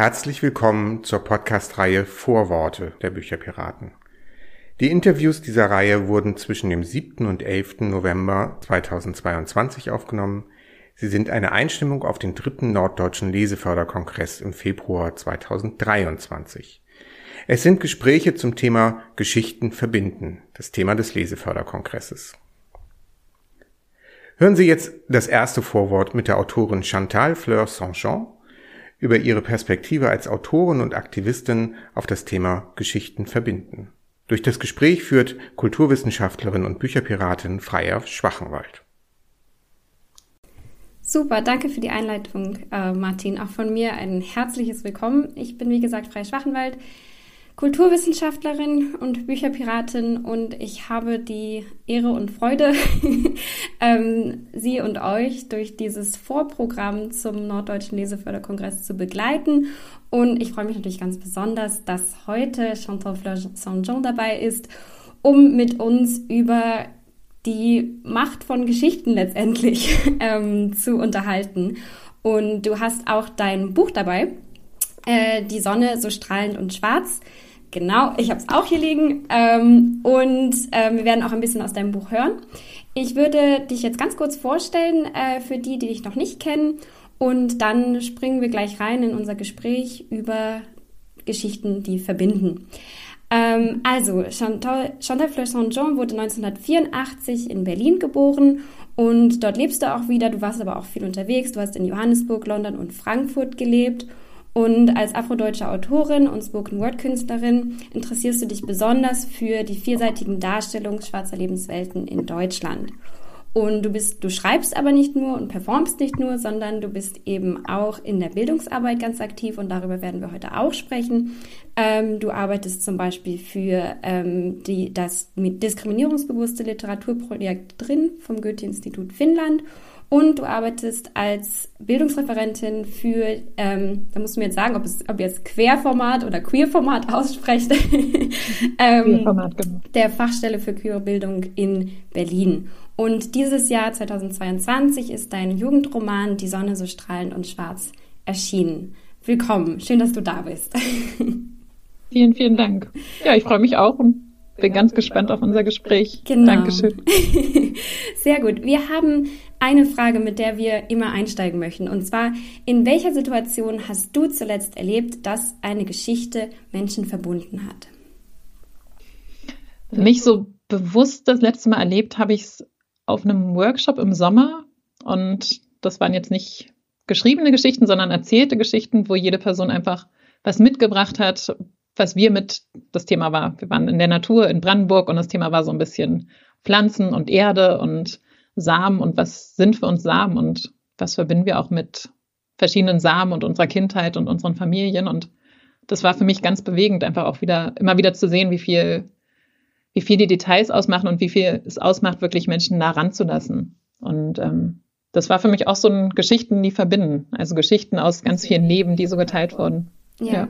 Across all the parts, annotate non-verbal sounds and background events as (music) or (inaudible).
Herzlich willkommen zur Podcast-Reihe Vorworte der Bücherpiraten. Die Interviews dieser Reihe wurden zwischen dem 7. und 11. November 2022 aufgenommen. Sie sind eine Einstimmung auf den dritten Norddeutschen Leseförderkongress im Februar 2023. Es sind Gespräche zum Thema Geschichten verbinden, das Thema des Leseförderkongresses. Hören Sie jetzt das erste Vorwort mit der Autorin Chantal Fleur Saint-Jean über ihre Perspektive als Autorin und Aktivistin auf das Thema Geschichten verbinden. Durch das Gespräch führt Kulturwissenschaftlerin und Bücherpiratin Freya Schwachenwald. Super, danke für die Einleitung, äh, Martin. Auch von mir ein herzliches Willkommen. Ich bin, wie gesagt, Freya Schwachenwald. Kulturwissenschaftlerin und Bücherpiratin und ich habe die Ehre und Freude, (laughs) ähm, Sie und euch durch dieses Vorprogramm zum Norddeutschen Leseförderkongress zu begleiten. Und ich freue mich natürlich ganz besonders, dass heute Chantal Fleur Saint-Jean dabei ist, um mit uns über die Macht von Geschichten letztendlich (laughs) ähm, zu unterhalten. Und du hast auch dein Buch dabei, äh, Die Sonne so strahlend und schwarz Genau, ich habe es auch hier liegen ähm, und äh, wir werden auch ein bisschen aus deinem Buch hören. Ich würde dich jetzt ganz kurz vorstellen äh, für die, die dich noch nicht kennen und dann springen wir gleich rein in unser Gespräch über Geschichten, die verbinden. Ähm, also, Chantal, Chantal Fleur Saint-Jean wurde 1984 in Berlin geboren und dort lebst du auch wieder. Du warst aber auch viel unterwegs. Du hast in Johannesburg, London und Frankfurt gelebt und als afrodeutsche Autorin und Spoken-Word-Künstlerin interessierst du dich besonders für die vielseitigen Darstellungen schwarzer Lebenswelten in Deutschland. Und du bist, du schreibst aber nicht nur und performst nicht nur, sondern du bist eben auch in der Bildungsarbeit ganz aktiv und darüber werden wir heute auch sprechen. Ähm, du arbeitest zum Beispiel für ähm, die, das diskriminierungsbewusste Literaturprojekt drin vom Goethe-Institut Finnland und du arbeitest als Bildungsreferentin für, ähm, da musst du mir jetzt sagen, ob, es, ob ihr jetzt Querformat oder Queerformat (laughs) aussprecht, (laughs) ähm, Queerformat, genau. der Fachstelle für queere Bildung in Berlin. Und dieses Jahr 2022 ist dein Jugendroman Die Sonne so strahlend und schwarz erschienen. Willkommen, schön, dass du da bist. (laughs) vielen, vielen Dank. Ja, ich freue mich auch und bin ganz gespannt auf unser Gespräch. Genau. Dankeschön. Sehr gut. Wir haben eine Frage, mit der wir immer einsteigen möchten. Und zwar, in welcher Situation hast du zuletzt erlebt, dass eine Geschichte Menschen verbunden hat? Nicht so bewusst das letzte Mal erlebt habe ich es auf einem Workshop im Sommer. Und das waren jetzt nicht geschriebene Geschichten, sondern erzählte Geschichten, wo jede Person einfach was mitgebracht hat, was wir mit das Thema war. Wir waren in der Natur in Brandenburg und das Thema war so ein bisschen Pflanzen und Erde und Samen und was sind für uns Samen und was verbinden wir auch mit verschiedenen Samen und unserer Kindheit und unseren Familien. Und das war für mich ganz bewegend, einfach auch wieder, immer wieder zu sehen, wie viel, wie viel die Details ausmachen und wie viel es ausmacht, wirklich Menschen nah ranzulassen. Und ähm, das war für mich auch so ein Geschichten, die verbinden. Also Geschichten aus ganz vielen Leben, die so geteilt wurden. ja. ja.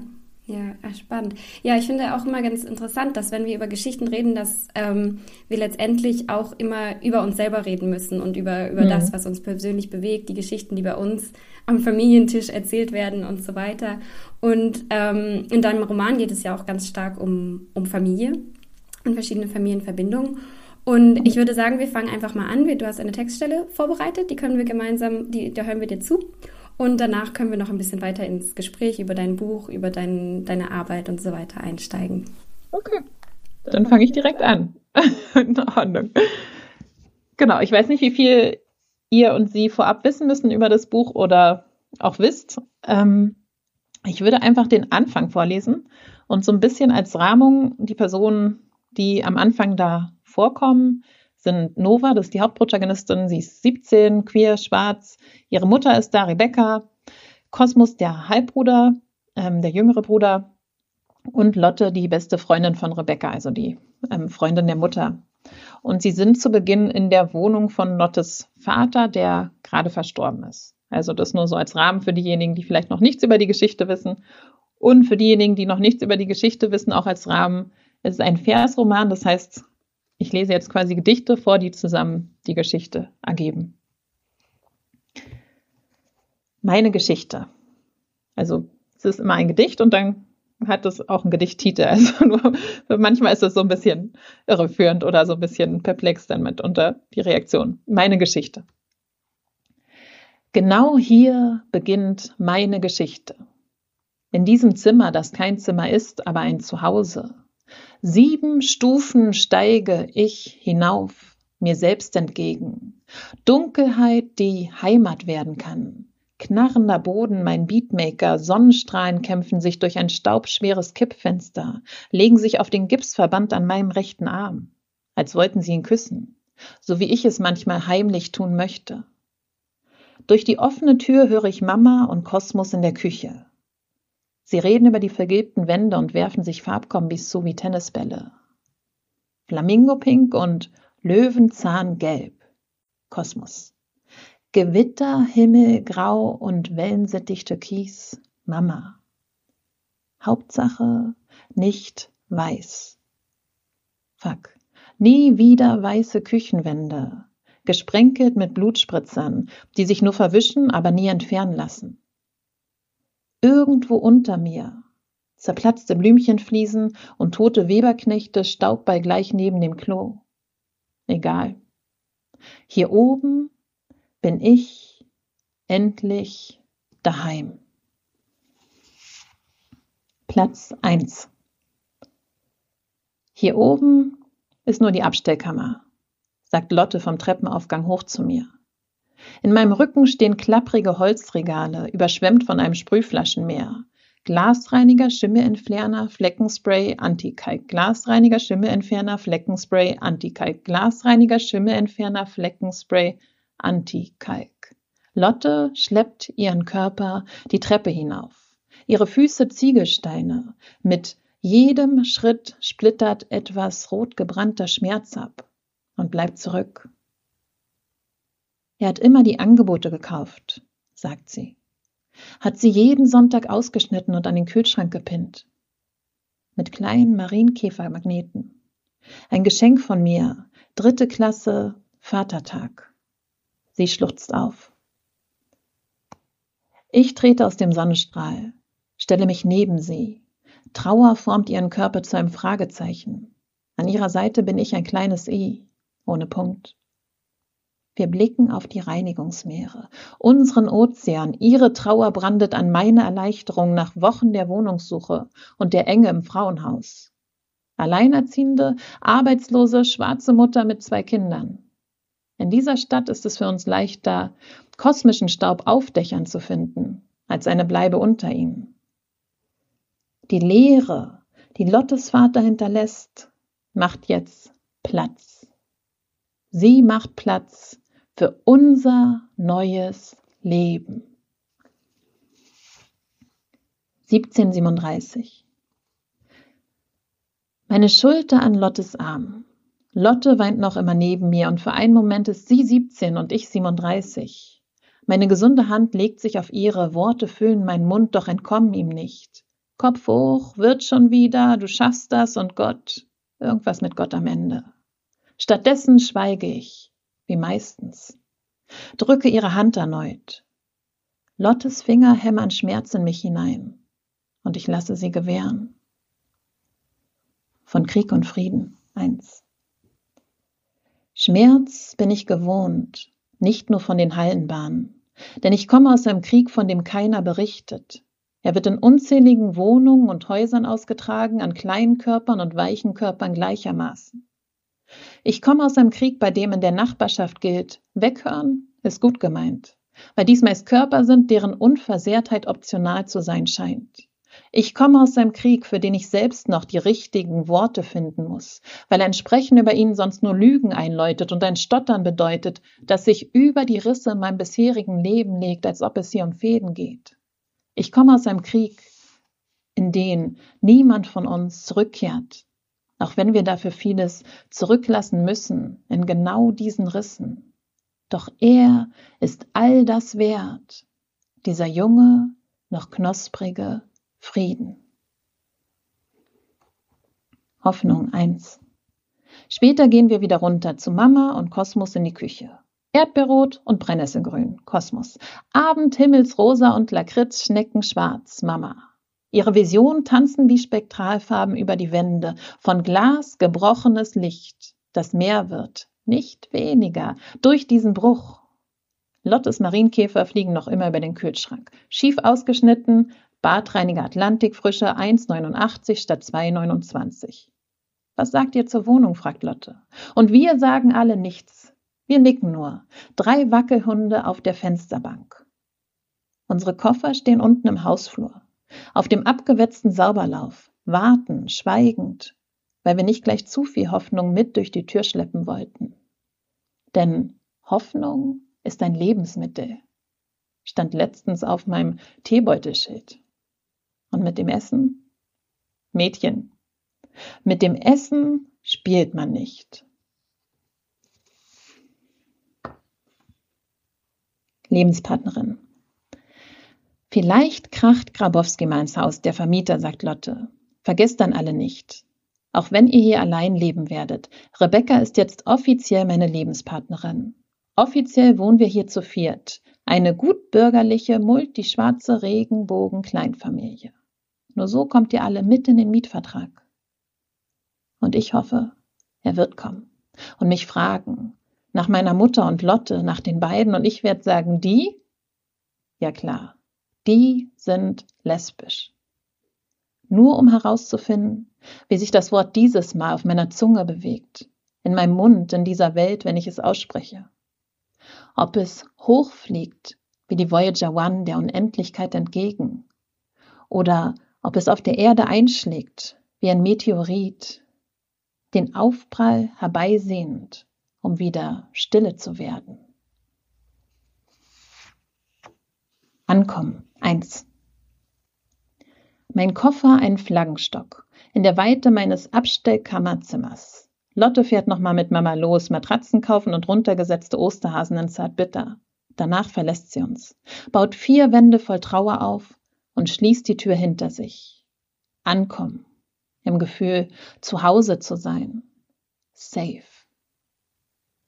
Ja, spannend. Ja, ich finde auch immer ganz interessant, dass wenn wir über Geschichten reden, dass ähm, wir letztendlich auch immer über uns selber reden müssen und über, über mhm. das, was uns persönlich bewegt, die Geschichten, die bei uns am Familientisch erzählt werden und so weiter. Und ähm, in deinem Roman geht es ja auch ganz stark um, um Familie und verschiedene Familienverbindungen. Und ich würde sagen, wir fangen einfach mal an. Du hast eine Textstelle vorbereitet, die können wir gemeinsam, die, da hören wir dir zu. Und danach können wir noch ein bisschen weiter ins Gespräch über dein Buch, über dein, deine Arbeit und so weiter einsteigen. Okay, dann fange ich direkt an. (laughs) In Ordnung. Genau, ich weiß nicht, wie viel ihr und sie vorab wissen müssen über das Buch oder auch wisst. Ähm, ich würde einfach den Anfang vorlesen und so ein bisschen als Rahmung die Personen, die am Anfang da vorkommen, sind Nova, das ist die Hauptprotagonistin, sie ist 17, queer, schwarz. Ihre Mutter ist da, Rebecca. Kosmos, der Halbbruder, ähm, der jüngere Bruder. Und Lotte, die beste Freundin von Rebecca, also die ähm, Freundin der Mutter. Und sie sind zu Beginn in der Wohnung von Lottes Vater, der gerade verstorben ist. Also das nur so als Rahmen für diejenigen, die vielleicht noch nichts über die Geschichte wissen. Und für diejenigen, die noch nichts über die Geschichte wissen, auch als Rahmen. Es ist ein Versroman, das heißt, ich lese jetzt quasi Gedichte vor, die zusammen die Geschichte ergeben. Meine Geschichte. Also Es ist immer ein Gedicht und dann hat es auch einen Gedichttitel. (laughs) Also nur manchmal ist es so ein bisschen irreführend oder so ein bisschen perplex dann mit unter die Reaktion. Meine Geschichte. Genau hier beginnt meine Geschichte. In diesem Zimmer, das kein Zimmer ist, aber ein Zuhause. Sieben Stufen steige ich hinauf, mir selbst entgegen. Dunkelheit, die Heimat werden kann. Knarrender Boden, mein Beatmaker, Sonnenstrahlen kämpfen sich durch ein staubschweres Kippfenster, legen sich auf den Gipsverband an meinem rechten Arm, als wollten sie ihn küssen, so wie ich es manchmal heimlich tun möchte. Durch die offene Tür höre ich Mama und Kosmos in der Küche. Sie reden über die vergilbten Wände und werfen sich Farbkombis zu wie Tennisbälle. Flamingopink und Löwenzahngelb. Kosmos. Gewitter, Himmel, Grau und Wellensittich Türkis, Mama. Hauptsache nicht weiß. Fuck. Nie wieder weiße Küchenwände, gesprenkelt mit Blutspritzern, die sich nur verwischen, aber nie entfernen lassen. Irgendwo unter mir zerplatzte Blümchenfliesen und tote Weberknechte Staubball gleich neben dem Klo. Egal. Hier oben bin ich endlich daheim. Platz 1. Hier oben ist nur die Abstellkammer, sagt Lotte vom Treppenaufgang hoch zu mir. In meinem Rücken stehen klapprige Holzregale, überschwemmt von einem Sprühflaschenmeer. Glasreiniger, Schimmelentferner, Fleckenspray, Antikalk. Glasreiniger, Schimmelentferner, Fleckenspray, Antikalk. Glasreiniger, Schimmelentferner, Fleckenspray, Antikalk. Lotte schleppt ihren Körper die Treppe hinauf. Ihre Füße Ziegelsteine. Mit jedem Schritt splittert etwas rotgebrannter Schmerz ab und bleibt zurück. Er hat immer die Angebote gekauft, sagt sie. Hat sie jeden Sonntag ausgeschnitten und an den Kühlschrank gepinnt. Mit kleinen Marienkäfermagneten. Ein Geschenk von mir, dritte Klasse, Vatertag. Sie schluchzt auf. Ich trete aus dem Sonnenstrahl, stelle mich neben sie. Trauer formt ihren Körper zu einem Fragezeichen. An ihrer Seite bin ich ein kleines I, ohne Punkt. Wir blicken auf die Reinigungsmeere, unseren Ozean. Ihre Trauer brandet an meine Erleichterung nach Wochen der Wohnungssuche und der Enge im Frauenhaus. Alleinerziehende, arbeitslose, schwarze Mutter mit zwei Kindern. In dieser Stadt ist es für uns leichter, kosmischen Staub auf Dächern zu finden, als eine Bleibe unter ihnen. Die Leere, die Lottes Vater hinterlässt, macht jetzt Platz. Sie macht Platz für unser neues Leben. 1737 Meine Schulter an Lottes Arm. Lotte weint noch immer neben mir und für einen Moment ist sie 17 und ich 37. Meine gesunde Hand legt sich auf ihre, Worte füllen meinen Mund, doch entkommen ihm nicht. Kopf hoch, wird schon wieder, du schaffst das und Gott, irgendwas mit Gott am Ende. Stattdessen schweige ich, wie meistens. Drücke ihre Hand erneut. Lottes Finger hämmern Schmerz in mich hinein und ich lasse sie gewähren. Von Krieg und Frieden eins. Schmerz bin ich gewohnt, nicht nur von den Hallenbahnen, denn ich komme aus einem Krieg, von dem keiner berichtet. Er wird in unzähligen Wohnungen und Häusern ausgetragen, an kleinen Körpern und weichen Körpern gleichermaßen. Ich komme aus einem Krieg, bei dem in der Nachbarschaft gilt, weghören ist gut gemeint, weil dies meist Körper sind, deren Unversehrtheit optional zu sein scheint. Ich komme aus einem Krieg, für den ich selbst noch die richtigen Worte finden muss, weil ein Sprechen über ihn sonst nur Lügen einläutet und ein Stottern bedeutet, das sich über die Risse in meinem bisherigen Leben legt, als ob es hier um Fäden geht. Ich komme aus einem Krieg, in den niemand von uns zurückkehrt, auch wenn wir dafür vieles zurücklassen müssen, in genau diesen Rissen. Doch er ist all das wert, dieser junge, noch knusprige, Frieden. Hoffnung 1. Später gehen wir wieder runter zu Mama und Kosmos in die Küche. Erdbeerrot und Brennnesselgrün, Kosmos. Abend himmelsrosa und Lakritz, Schnecken schwarz, Mama. Ihre Visionen tanzen wie Spektralfarben über die Wände, von Glas gebrochenes Licht, das mehr wird, nicht weniger, durch diesen Bruch. Lottes Marienkäfer fliegen noch immer über den Kühlschrank. Schief ausgeschnitten, Badreiniger Atlantikfrische 1,89 statt 2,29. Was sagt ihr zur Wohnung? fragt Lotte. Und wir sagen alle nichts. Wir nicken nur. Drei Wackelhunde auf der Fensterbank. Unsere Koffer stehen unten im Hausflur. Auf dem abgewetzten Sauberlauf. Warten, schweigend, weil wir nicht gleich zu viel Hoffnung mit durch die Tür schleppen wollten. Denn Hoffnung ist ein Lebensmittel, stand letztens auf meinem Teebeutelschild. Und mit dem Essen? Mädchen, mit dem Essen spielt man nicht. Lebenspartnerin. Vielleicht kracht Grabowski mal ins Haus, der Vermieter, sagt Lotte. Vergesst dann alle nicht. Auch wenn ihr hier allein leben werdet, Rebecca ist jetzt offiziell meine Lebenspartnerin. Offiziell wohnen wir hier zu viert. Eine gut bürgerliche, multischwarze Regenbogen-Kleinfamilie. Nur so kommt ihr alle mit in den Mietvertrag. Und ich hoffe, er wird kommen und mich fragen nach meiner Mutter und Lotte, nach den beiden, und ich werde sagen, die? Ja klar, die sind lesbisch. Nur um herauszufinden, wie sich das Wort dieses Mal auf meiner Zunge bewegt, in meinem Mund, in dieser Welt, wenn ich es ausspreche. Ob es hochfliegt, wie die Voyager One der Unendlichkeit entgegen, oder ob es auf der Erde einschlägt, wie ein Meteorit, den Aufprall herbeisehnend, um wieder stille zu werden. Ankommen. Eins. Mein Koffer ein Flaggenstock in der Weite meines Abstellkammerzimmers. Lotte fährt nochmal mit Mama los, Matratzen kaufen und runtergesetzte Osterhasen in Zartbitter. Danach verlässt sie uns, baut vier Wände voll Trauer auf und schließt die Tür hinter sich. Ankommen. Im Gefühl, zu Hause zu sein. Safe.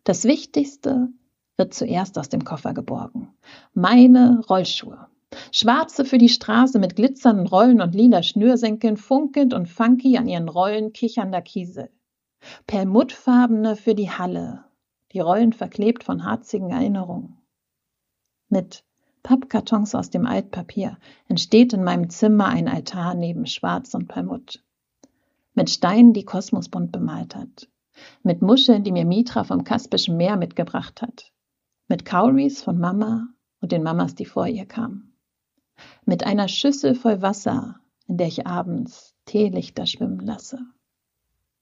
Das Wichtigste wird zuerst aus dem Koffer geborgen. Meine Rollschuhe. Schwarze für die Straße mit glitzernden Rollen und lila Schnürsenkeln, funkelnd und funky an ihren Rollen kichernder Kiesel. Perlmuttfarbene für die Halle, die Rollen verklebt von harzigen Erinnerungen. Mit Pappkartons aus dem Altpapier entsteht in meinem Zimmer ein Altar neben Schwarz und Perlmutt. Mit Steinen, die Kosmos bunt bemalt hat. Mit Muscheln, die mir Mitra vom Kaspischen Meer mitgebracht hat. Mit Cowries von Mama und den Mamas, die vor ihr kamen. Mit einer Schüssel voll Wasser, in der ich abends Teelichter schwimmen lasse.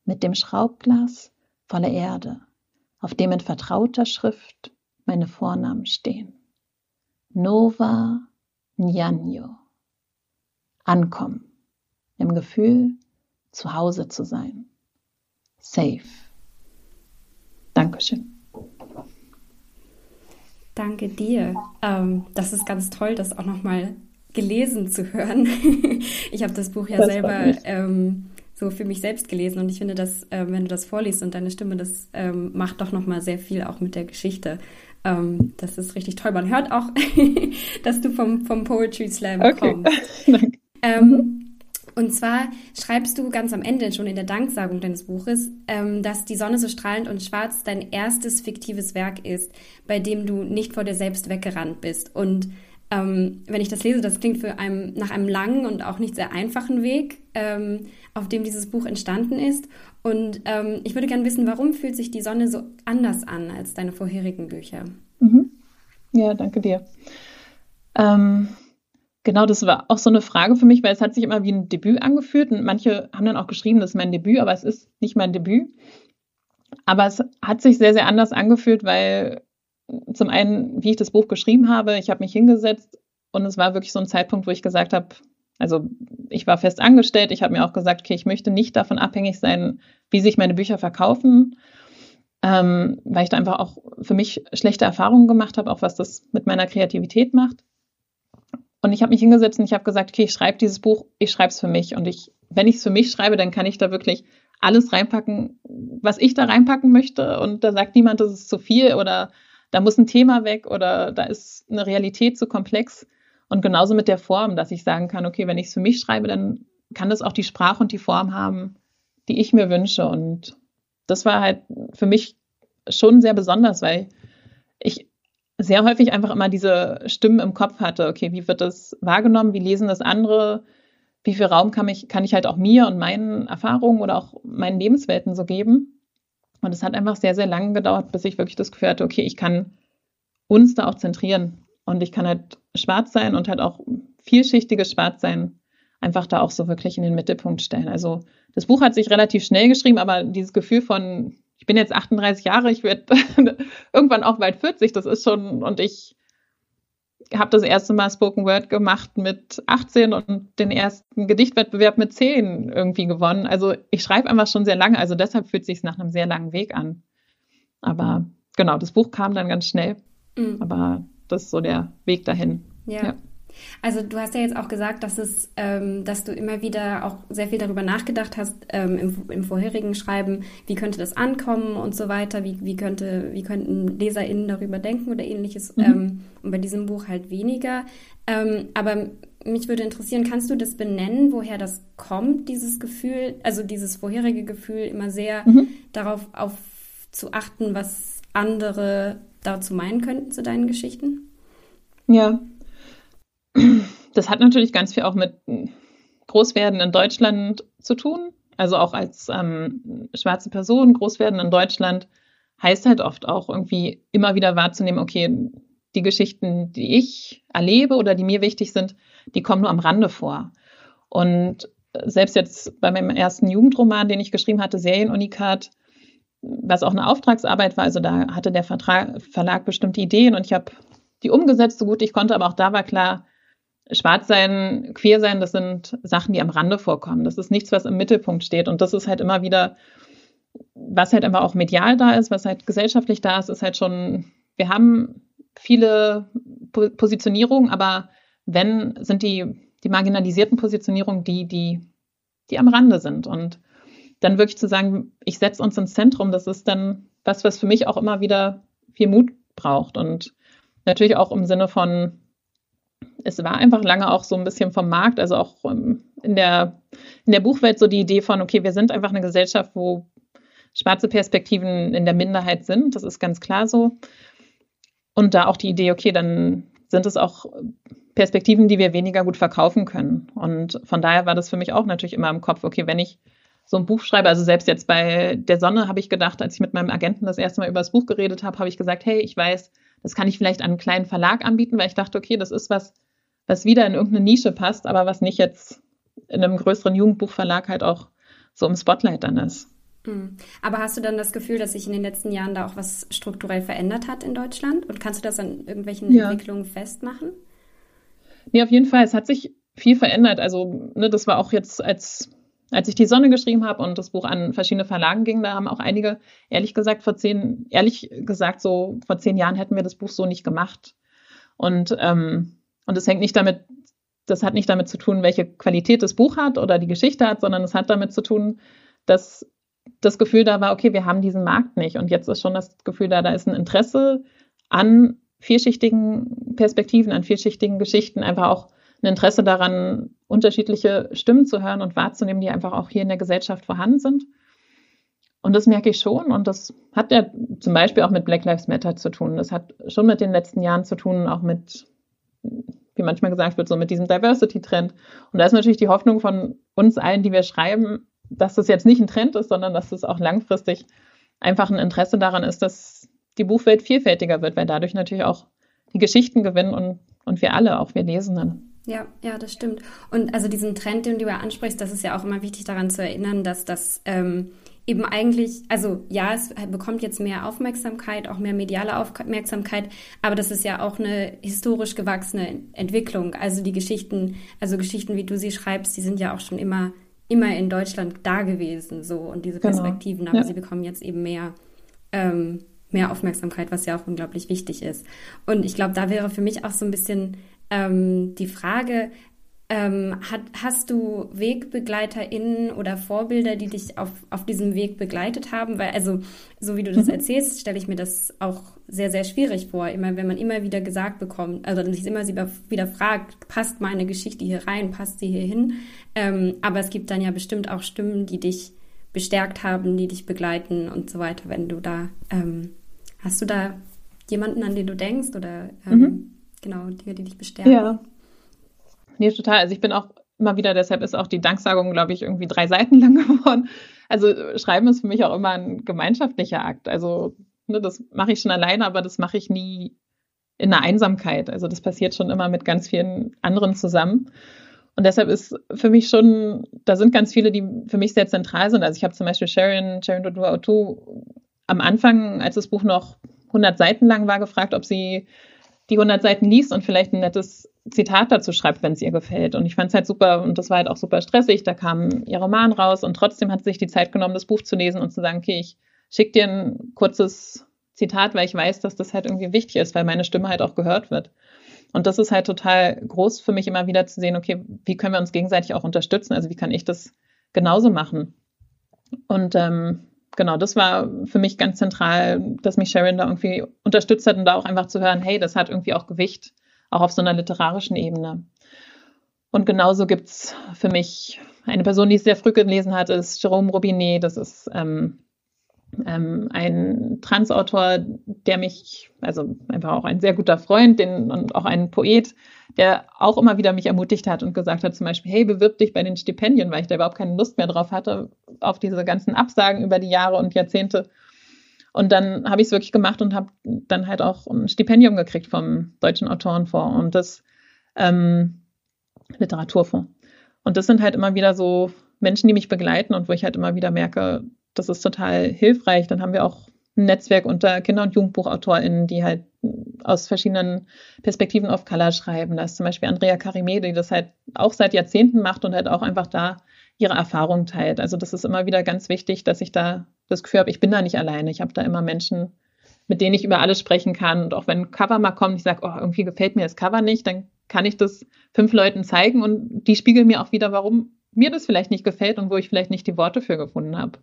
Mit dem Schraubglas voller Erde, auf dem in vertrauter Schrift meine Vornamen stehen. Nova Nyanyo. Ankommen. Im Gefühl, zu Hause zu sein. Safe. Dankeschön. Danke dir. Ähm, das ist ganz toll, das auch nochmal gelesen zu hören. (laughs) ich habe das Buch ja das selber ähm, so für mich selbst gelesen und ich finde, dass äh, wenn du das vorliest und deine Stimme, das ähm, macht doch nochmal sehr viel auch mit der Geschichte. Ähm, das ist richtig toll. Man hört auch, (laughs) dass du vom, vom Poetry Slam okay. kommst. (laughs) ähm, mhm. Und zwar schreibst du ganz am Ende schon in der Danksagung deines Buches, ähm, dass die Sonne so strahlend und schwarz dein erstes fiktives Werk ist, bei dem du nicht vor dir selbst weggerannt bist. Und ähm, wenn ich das lese, das klingt für einen, nach einem langen und auch nicht sehr einfachen Weg, ähm, auf dem dieses Buch entstanden ist. Und ähm, ich würde gerne wissen, warum fühlt sich die Sonne so anders an als deine vorherigen Bücher? Mhm. Ja, danke dir. Ähm, genau, das war auch so eine Frage für mich, weil es hat sich immer wie ein Debüt angefühlt und manche haben dann auch geschrieben, das ist mein Debüt, aber es ist nicht mein Debüt. Aber es hat sich sehr, sehr anders angefühlt, weil zum einen, wie ich das Buch geschrieben habe, ich habe mich hingesetzt und es war wirklich so ein Zeitpunkt, wo ich gesagt habe, also ich war fest angestellt, ich habe mir auch gesagt, okay, ich möchte nicht davon abhängig sein, wie sich meine Bücher verkaufen, ähm, weil ich da einfach auch für mich schlechte Erfahrungen gemacht habe, auch was das mit meiner Kreativität macht. Und ich habe mich hingesetzt und ich habe gesagt, okay, ich schreibe dieses Buch, ich schreibe es für mich. Und ich, wenn ich es für mich schreibe, dann kann ich da wirklich alles reinpacken, was ich da reinpacken möchte. Und da sagt niemand, das ist zu viel oder da muss ein Thema weg oder da ist eine Realität zu komplex. Und genauso mit der Form, dass ich sagen kann, okay, wenn ich es für mich schreibe, dann kann das auch die Sprache und die Form haben, die ich mir wünsche. Und das war halt für mich schon sehr besonders, weil ich sehr häufig einfach immer diese Stimmen im Kopf hatte. Okay, wie wird das wahrgenommen? Wie lesen das andere? Wie viel Raum kann ich, kann ich halt auch mir und meinen Erfahrungen oder auch meinen Lebenswelten so geben? Und es hat einfach sehr, sehr lange gedauert, bis ich wirklich das Gefühl hatte, okay, ich kann uns da auch zentrieren. Und ich kann halt schwarz sein und halt auch vielschichtiges Schwarzsein einfach da auch so wirklich in den Mittelpunkt stellen. Also das Buch hat sich relativ schnell geschrieben, aber dieses Gefühl von, ich bin jetzt 38 Jahre, ich werde (laughs) irgendwann auch bald 40, das ist schon, und ich habe das erste Mal Spoken Word gemacht mit 18 und den ersten Gedichtwettbewerb mit 10 irgendwie gewonnen. Also ich schreibe einfach schon sehr lange, also deshalb fühlt es sich nach einem sehr langen Weg an. Aber genau, das Buch kam dann ganz schnell. Mhm. Aber das ist so der Weg dahin. ja. ja. Also du hast ja jetzt auch gesagt, dass es, ähm, dass du immer wieder auch sehr viel darüber nachgedacht hast ähm, im, im, vorherigen Schreiben, wie könnte das ankommen und so weiter, wie, wie könnte, wie könnten LeserInnen darüber denken oder ähnliches. Mhm. Ähm, und bei diesem Buch halt weniger. Ähm, aber mich würde interessieren, kannst du das benennen, woher das kommt, dieses Gefühl, also dieses vorherige Gefühl, immer sehr mhm. darauf auf zu achten, was andere dazu meinen könnten zu deinen Geschichten? Ja, das hat natürlich ganz viel auch mit Großwerden in Deutschland zu tun. Also auch als ähm, schwarze Person Großwerden in Deutschland heißt halt oft auch irgendwie immer wieder wahrzunehmen, okay, die Geschichten, die ich erlebe oder die mir wichtig sind, die kommen nur am Rande vor. Und selbst jetzt bei meinem ersten Jugendroman, den ich geschrieben hatte, Serienunikat, was auch eine Auftragsarbeit war, also da hatte der Vertrag, Verlag bestimmte Ideen und ich habe die umgesetzt, so gut ich konnte, aber auch da war klar, Schwarz sein, queer sein, das sind Sachen, die am Rande vorkommen. Das ist nichts, was im Mittelpunkt steht. Und das ist halt immer wieder, was halt einfach auch medial da ist, was halt gesellschaftlich da ist, ist halt schon, wir haben viele Positionierungen, aber wenn, sind die, die marginalisierten Positionierungen die, die, die am Rande sind. Und dann wirklich zu sagen, ich setze uns ins Zentrum, das ist dann was, was für mich auch immer wieder viel Mut braucht. Und natürlich auch im Sinne von, es war einfach lange auch so ein bisschen vom Markt, also auch ähm, in der, in der Buchwelt so die Idee von, okay, wir sind einfach eine Gesellschaft, wo schwarze Perspektiven in der Minderheit sind. Das ist ganz klar so. Und da auch die Idee, okay, dann sind es auch Perspektiven, die wir weniger gut verkaufen können. Und von daher war das für mich auch natürlich immer im Kopf, okay, wenn ich so ein Buch schreibe, also selbst jetzt bei Der Sonne habe ich gedacht, als ich mit meinem Agenten das erste Mal über das Buch geredet habe, habe ich gesagt, hey, ich weiß, das kann ich vielleicht an einen kleinen Verlag anbieten, weil ich dachte, okay, das ist was, was wieder in irgendeine Nische passt, aber was nicht jetzt in einem größeren Jugendbuchverlag halt auch so im Spotlight dann ist. Hm. Aber hast du dann das Gefühl, dass sich in den letzten Jahren da auch was strukturell verändert hat in Deutschland? Und kannst du das an irgendwelchen ja. Entwicklungen festmachen? Nee, auf jeden Fall. Es hat sich viel verändert. Also, ne, das war auch jetzt, als als ich die Sonne geschrieben habe und das Buch an verschiedene Verlagen ging, da haben auch einige, ehrlich gesagt, vor zehn, ehrlich gesagt, so vor zehn Jahren hätten wir das Buch so nicht gemacht. Und, ähm, und es hängt nicht damit, das hat nicht damit zu tun, welche Qualität das Buch hat oder die Geschichte hat, sondern es hat damit zu tun, dass das Gefühl da war, okay, wir haben diesen Markt nicht. Und jetzt ist schon das Gefühl da, da ist ein Interesse an vielschichtigen Perspektiven, an vielschichtigen Geschichten, einfach auch ein Interesse daran, unterschiedliche Stimmen zu hören und wahrzunehmen, die einfach auch hier in der Gesellschaft vorhanden sind. Und das merke ich schon. Und das hat ja zum Beispiel auch mit Black Lives Matter zu tun. Das hat schon mit den letzten Jahren zu tun, auch mit, wie manchmal gesagt wird, so mit diesem Diversity-Trend. Und da ist natürlich die Hoffnung von uns allen, die wir schreiben, dass das jetzt nicht ein Trend ist, sondern dass es auch langfristig einfach ein Interesse daran ist, dass die Buchwelt vielfältiger wird, weil dadurch natürlich auch die Geschichten gewinnen und, und wir alle, auch wir Lesenden. Ja, ja, das stimmt. Und also diesen Trend, den du ja ansprichst, das ist ja auch immer wichtig daran zu erinnern, dass das ähm, eben eigentlich, also ja, es bekommt jetzt mehr Aufmerksamkeit, auch mehr mediale Aufmerksamkeit, aber das ist ja auch eine historisch gewachsene Entwicklung. Also die Geschichten, also Geschichten, wie du sie schreibst, die sind ja auch schon immer, immer in Deutschland da gewesen, so und diese genau. Perspektiven, genau. aber ja. sie bekommen jetzt eben mehr. Ähm, mehr Aufmerksamkeit, was ja auch unglaublich wichtig ist. Und ich glaube, da wäre für mich auch so ein bisschen ähm, die Frage, Ähm, hat, hast du WegbegleiterInnen oder Vorbilder, die dich auf, auf diesem Weg begleitet haben? Weil, also, so wie du das mhm. erzählst, stelle ich mir das auch sehr, sehr schwierig vor. Immer, wenn man immer wieder gesagt bekommt, also sich immer wieder fragt, passt meine Geschichte hier rein, passt sie hier hin? Ähm, aber es gibt dann ja bestimmt auch Stimmen, die dich bestärkt haben, die dich begleiten und so weiter, wenn du da, ähm, hast du da jemanden, an den du denkst oder ähm, mhm. genau, Dinge, die dich bestärken? Ja. Nee, total. Also ich bin auch immer wieder, deshalb ist auch die Danksagung, glaube ich, irgendwie drei Seiten (laughs) lang geworden. Also Schreiben ist für mich auch immer ein gemeinschaftlicher Akt. Also ne, das mache ich schon alleine, aber das mache ich nie in einer Einsamkeit. Also das passiert schon immer mit ganz vielen anderen zusammen. Und deshalb ist für mich schon, da sind ganz viele, die für mich sehr zentral sind. Also ich habe zum Beispiel Sharon, Sharon Dodua am Anfang, als das Buch noch 100 Seiten lang war, gefragt, ob sie die 100 Seiten liest und vielleicht ein nettes Zitat dazu schreibt, wenn es ihr gefällt. Und ich fand es halt super und das war halt auch super stressig. Da kam ihr Roman raus und trotzdem hat sie sich die Zeit genommen, das Buch zu lesen und zu sagen, okay, ich schicke dir ein kurzes Zitat, weil ich weiß, dass das halt irgendwie wichtig ist, weil meine Stimme halt auch gehört wird. Und das ist halt total groß für mich immer wieder zu sehen, okay, wie können wir uns gegenseitig auch unterstützen? Also wie kann ich das genauso machen? Und ähm, genau, das war für mich ganz zentral, dass mich Sharon da irgendwie unterstützt hat und da auch einfach zu hören, hey, das hat irgendwie auch Gewicht, auch auf so einer literarischen Ebene. Und genauso gibt's für mich eine Person, die es sehr früh gelesen hat, ist Jerome Robinet. Das ist ähm, ähm, ein Transautor, der mich, also einfach auch ein sehr guter Freund den, und auch ein Poet, der auch immer wieder mich ermutigt hat und gesagt hat, zum Beispiel, hey, bewirb dich bei den Stipendien, weil ich da überhaupt keine Lust mehr drauf hatte, auf diese ganzen Absagen über die Jahre und Jahrzehnte. Und dann habe ich es wirklich gemacht und habe dann halt auch ein Stipendium gekriegt vom Deutschen Autorenfonds und das ähm, Literaturfonds. Und das sind halt immer wieder so Menschen, die mich begleiten und wo ich halt immer wieder merke, das ist total hilfreich. Dann haben wir auch ein Netzwerk unter Kinder- und JugendbuchautorInnen, die halt aus verschiedenen Perspektiven auf Color schreiben. Da ist zum Beispiel Andrea Karimé, die das halt auch seit Jahrzehnten macht und halt auch einfach da ihre Erfahrungen teilt. Also das ist immer wieder ganz wichtig, dass ich da das Gefühl habe, ich bin da nicht alleine. Ich habe da immer Menschen, mit denen ich über alles sprechen kann. Und auch wenn ein Cover mal kommt, ich sage, oh, irgendwie gefällt mir das Cover nicht, dann kann ich das fünf Leuten zeigen und die spiegeln mir auch wieder, warum mir das vielleicht nicht gefällt und wo ich vielleicht nicht die Worte für gefunden habe.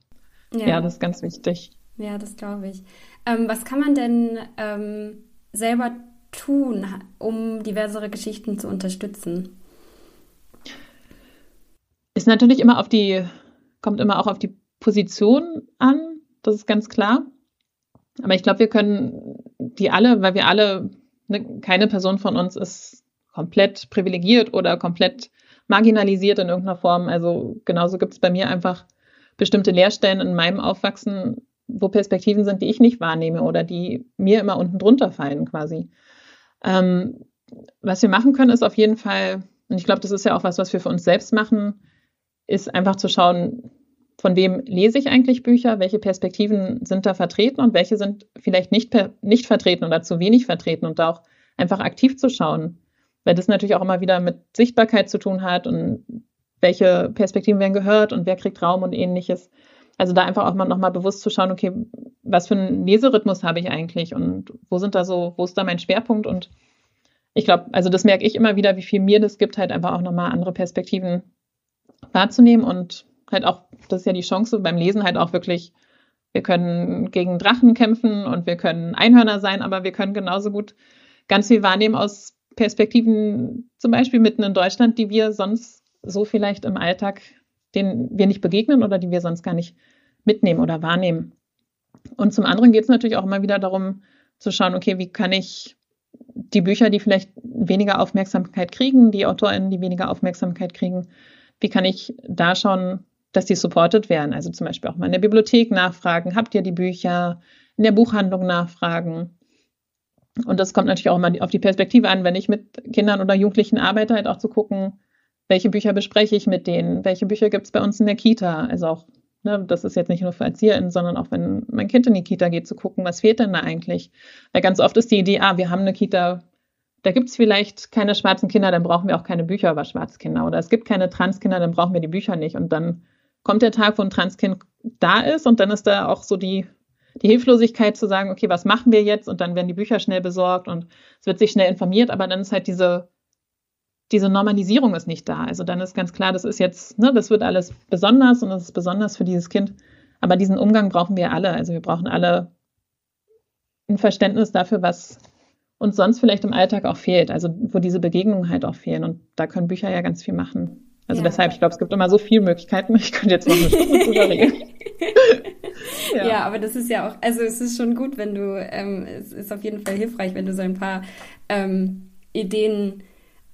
Ja. ja, das ist ganz wichtig. Ja, das glaube ich. Ähm, was kann man denn ähm, selber tun, um diversere Geschichten zu unterstützen? Ist natürlich immer auf die, kommt immer auch auf die Position an, das ist ganz klar. Aber ich glaube, wir können die alle, weil wir alle, ne, keine Person von uns ist komplett privilegiert oder komplett marginalisiert in irgendeiner Form. Also genauso gibt es bei mir einfach bestimmte Leerstellen in meinem Aufwachsen, wo Perspektiven sind, die ich nicht wahrnehme oder die mir immer unten drunter fallen quasi. Ähm, was wir machen können, ist auf jeden Fall, und ich glaube, das ist ja auch was, was wir für uns selbst machen, ist einfach zu schauen, von wem lese ich eigentlich Bücher, welche Perspektiven sind da vertreten und welche sind vielleicht nicht, nicht vertreten oder zu wenig vertreten und da auch einfach aktiv zu schauen, weil das natürlich auch immer wieder mit Sichtbarkeit zu tun hat und welche Perspektiven werden gehört und wer kriegt Raum und ähnliches. Also da einfach auch mal nochmal bewusst zu schauen, okay, was für einen Leserhythmus habe ich eigentlich und wo sind da so, wo ist da mein Schwerpunkt? Und ich glaube, also das merke ich immer wieder, wie viel mir das gibt, halt einfach auch nochmal andere Perspektiven wahrzunehmen und halt auch, das ist ja die Chance beim Lesen halt auch wirklich, wir können gegen Drachen kämpfen und wir können Einhörner sein, aber wir können genauso gut ganz viel wahrnehmen aus Perspektiven, zum Beispiel mitten in Deutschland, die wir sonst so vielleicht im Alltag, denen wir nicht begegnen oder die wir sonst gar nicht mitnehmen oder wahrnehmen. Und zum anderen geht es natürlich auch immer wieder darum zu schauen, okay, wie kann ich die Bücher, die vielleicht weniger Aufmerksamkeit kriegen, die AutorInnen, die weniger Aufmerksamkeit kriegen, wie kann ich da schauen, dass die supported werden? Also zum Beispiel auch mal in der Bibliothek nachfragen, habt ihr die Bücher, in der Buchhandlung nachfragen. Und das kommt natürlich auch immer auf die Perspektive an, wenn ich mit Kindern oder Jugendlichen arbeite, halt auch zu gucken, welche Bücher bespreche ich mit denen, welche Bücher gibt es bei uns in der Kita. Also auch, ne, das ist jetzt nicht nur für ErzieherInnen, sondern auch wenn mein Kind in die Kita geht, zu gucken, was fehlt denn da eigentlich. Weil ganz oft ist die Idee, ah, wir haben eine Kita, da gibt es vielleicht keine schwarzen Kinder, dann brauchen wir auch keine Bücher über Schwarzkinder. Oder es gibt keine Transkinder, dann brauchen wir die Bücher nicht. Und dann kommt der Tag, wo ein Transkind da ist und dann ist da auch so die, die Hilflosigkeit zu sagen, okay, was machen wir jetzt? Und dann werden die Bücher schnell besorgt und es wird sich schnell informiert, aber dann ist halt diese diese Normalisierung ist nicht da. Also dann ist ganz klar, das ist jetzt, ne, das wird alles besonders und das ist besonders für dieses Kind. Aber diesen Umgang brauchen wir alle. Also wir brauchen alle ein Verständnis dafür, was uns sonst vielleicht im Alltag auch fehlt. Also wo diese Begegnungen halt auch fehlen. Und da können Bücher ja ganz viel machen. Also ja. deshalb, ich glaube, es gibt immer so viele Möglichkeiten. (laughs) Ich könnte jetzt noch eine Stunde drüber (laughs) reden. ja. ja. aber das ist ja auch, also es ist schon gut, wenn du, ähm, es ist auf jeden Fall hilfreich, wenn du so ein paar ähm, Ideen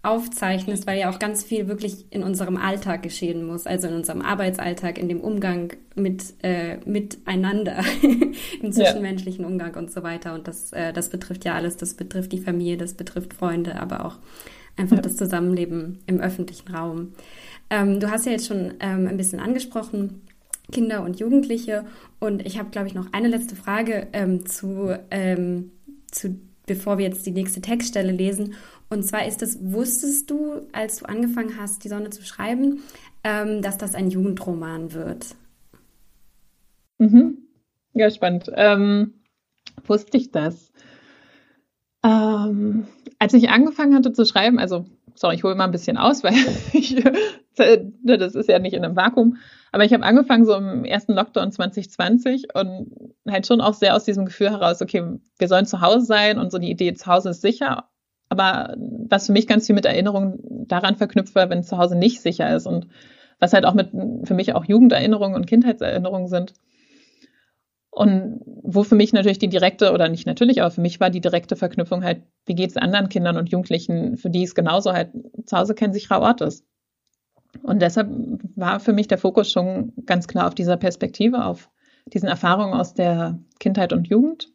aufzeichnest, weil ja auch ganz viel wirklich in unserem Alltag geschehen muss, also in unserem Arbeitsalltag, in dem Umgang mit äh, miteinander, (laughs) im zwischenmenschlichen ja. Umgang und so weiter. Und das, äh, das betrifft ja alles, das betrifft die Familie, das betrifft Freunde, aber auch einfach ja. das Zusammenleben im öffentlichen Raum. Ähm, du hast ja jetzt schon ähm, ein bisschen angesprochen, Kinder und Jugendliche. Und ich habe, glaube ich, noch eine letzte Frage ähm, zu, ähm, zu, bevor wir jetzt die nächste Textstelle lesen. Und zwar ist es, wusstest du, als du angefangen hast, die Sonne zu schreiben, ähm, dass das ein Jugendroman wird? Mhm. Ja, spannend. Ähm, wusste ich das? Ähm, als ich angefangen hatte zu schreiben, also, sorry, ich hole mal ein bisschen aus, weil (laughs) ich, ne, das ist ja nicht in einem Vakuum. Aber ich habe angefangen so im ersten Lockdown 2020 und halt schon auch sehr aus diesem Gefühl heraus, okay, wir sollen zu Hause sein und so die Idee, zu Hause ist sicher. Aber was für mich ganz viel mit Erinnerungen daran verknüpft war, wenn zu Hause nicht sicher ist und was halt auch mit für mich auch Jugenderinnerungen und Kindheitserinnerungen sind. Und wo für mich natürlich die direkte, oder nicht natürlich, aber für mich war die direkte Verknüpfung halt, wie geht es anderen Kindern und Jugendlichen, für die es genauso halt zu Hause kein sicherer Ort ist. Und deshalb war für mich der Fokus schon ganz klar auf dieser Perspektive, auf diesen Erfahrungen aus der Kindheit und Jugend.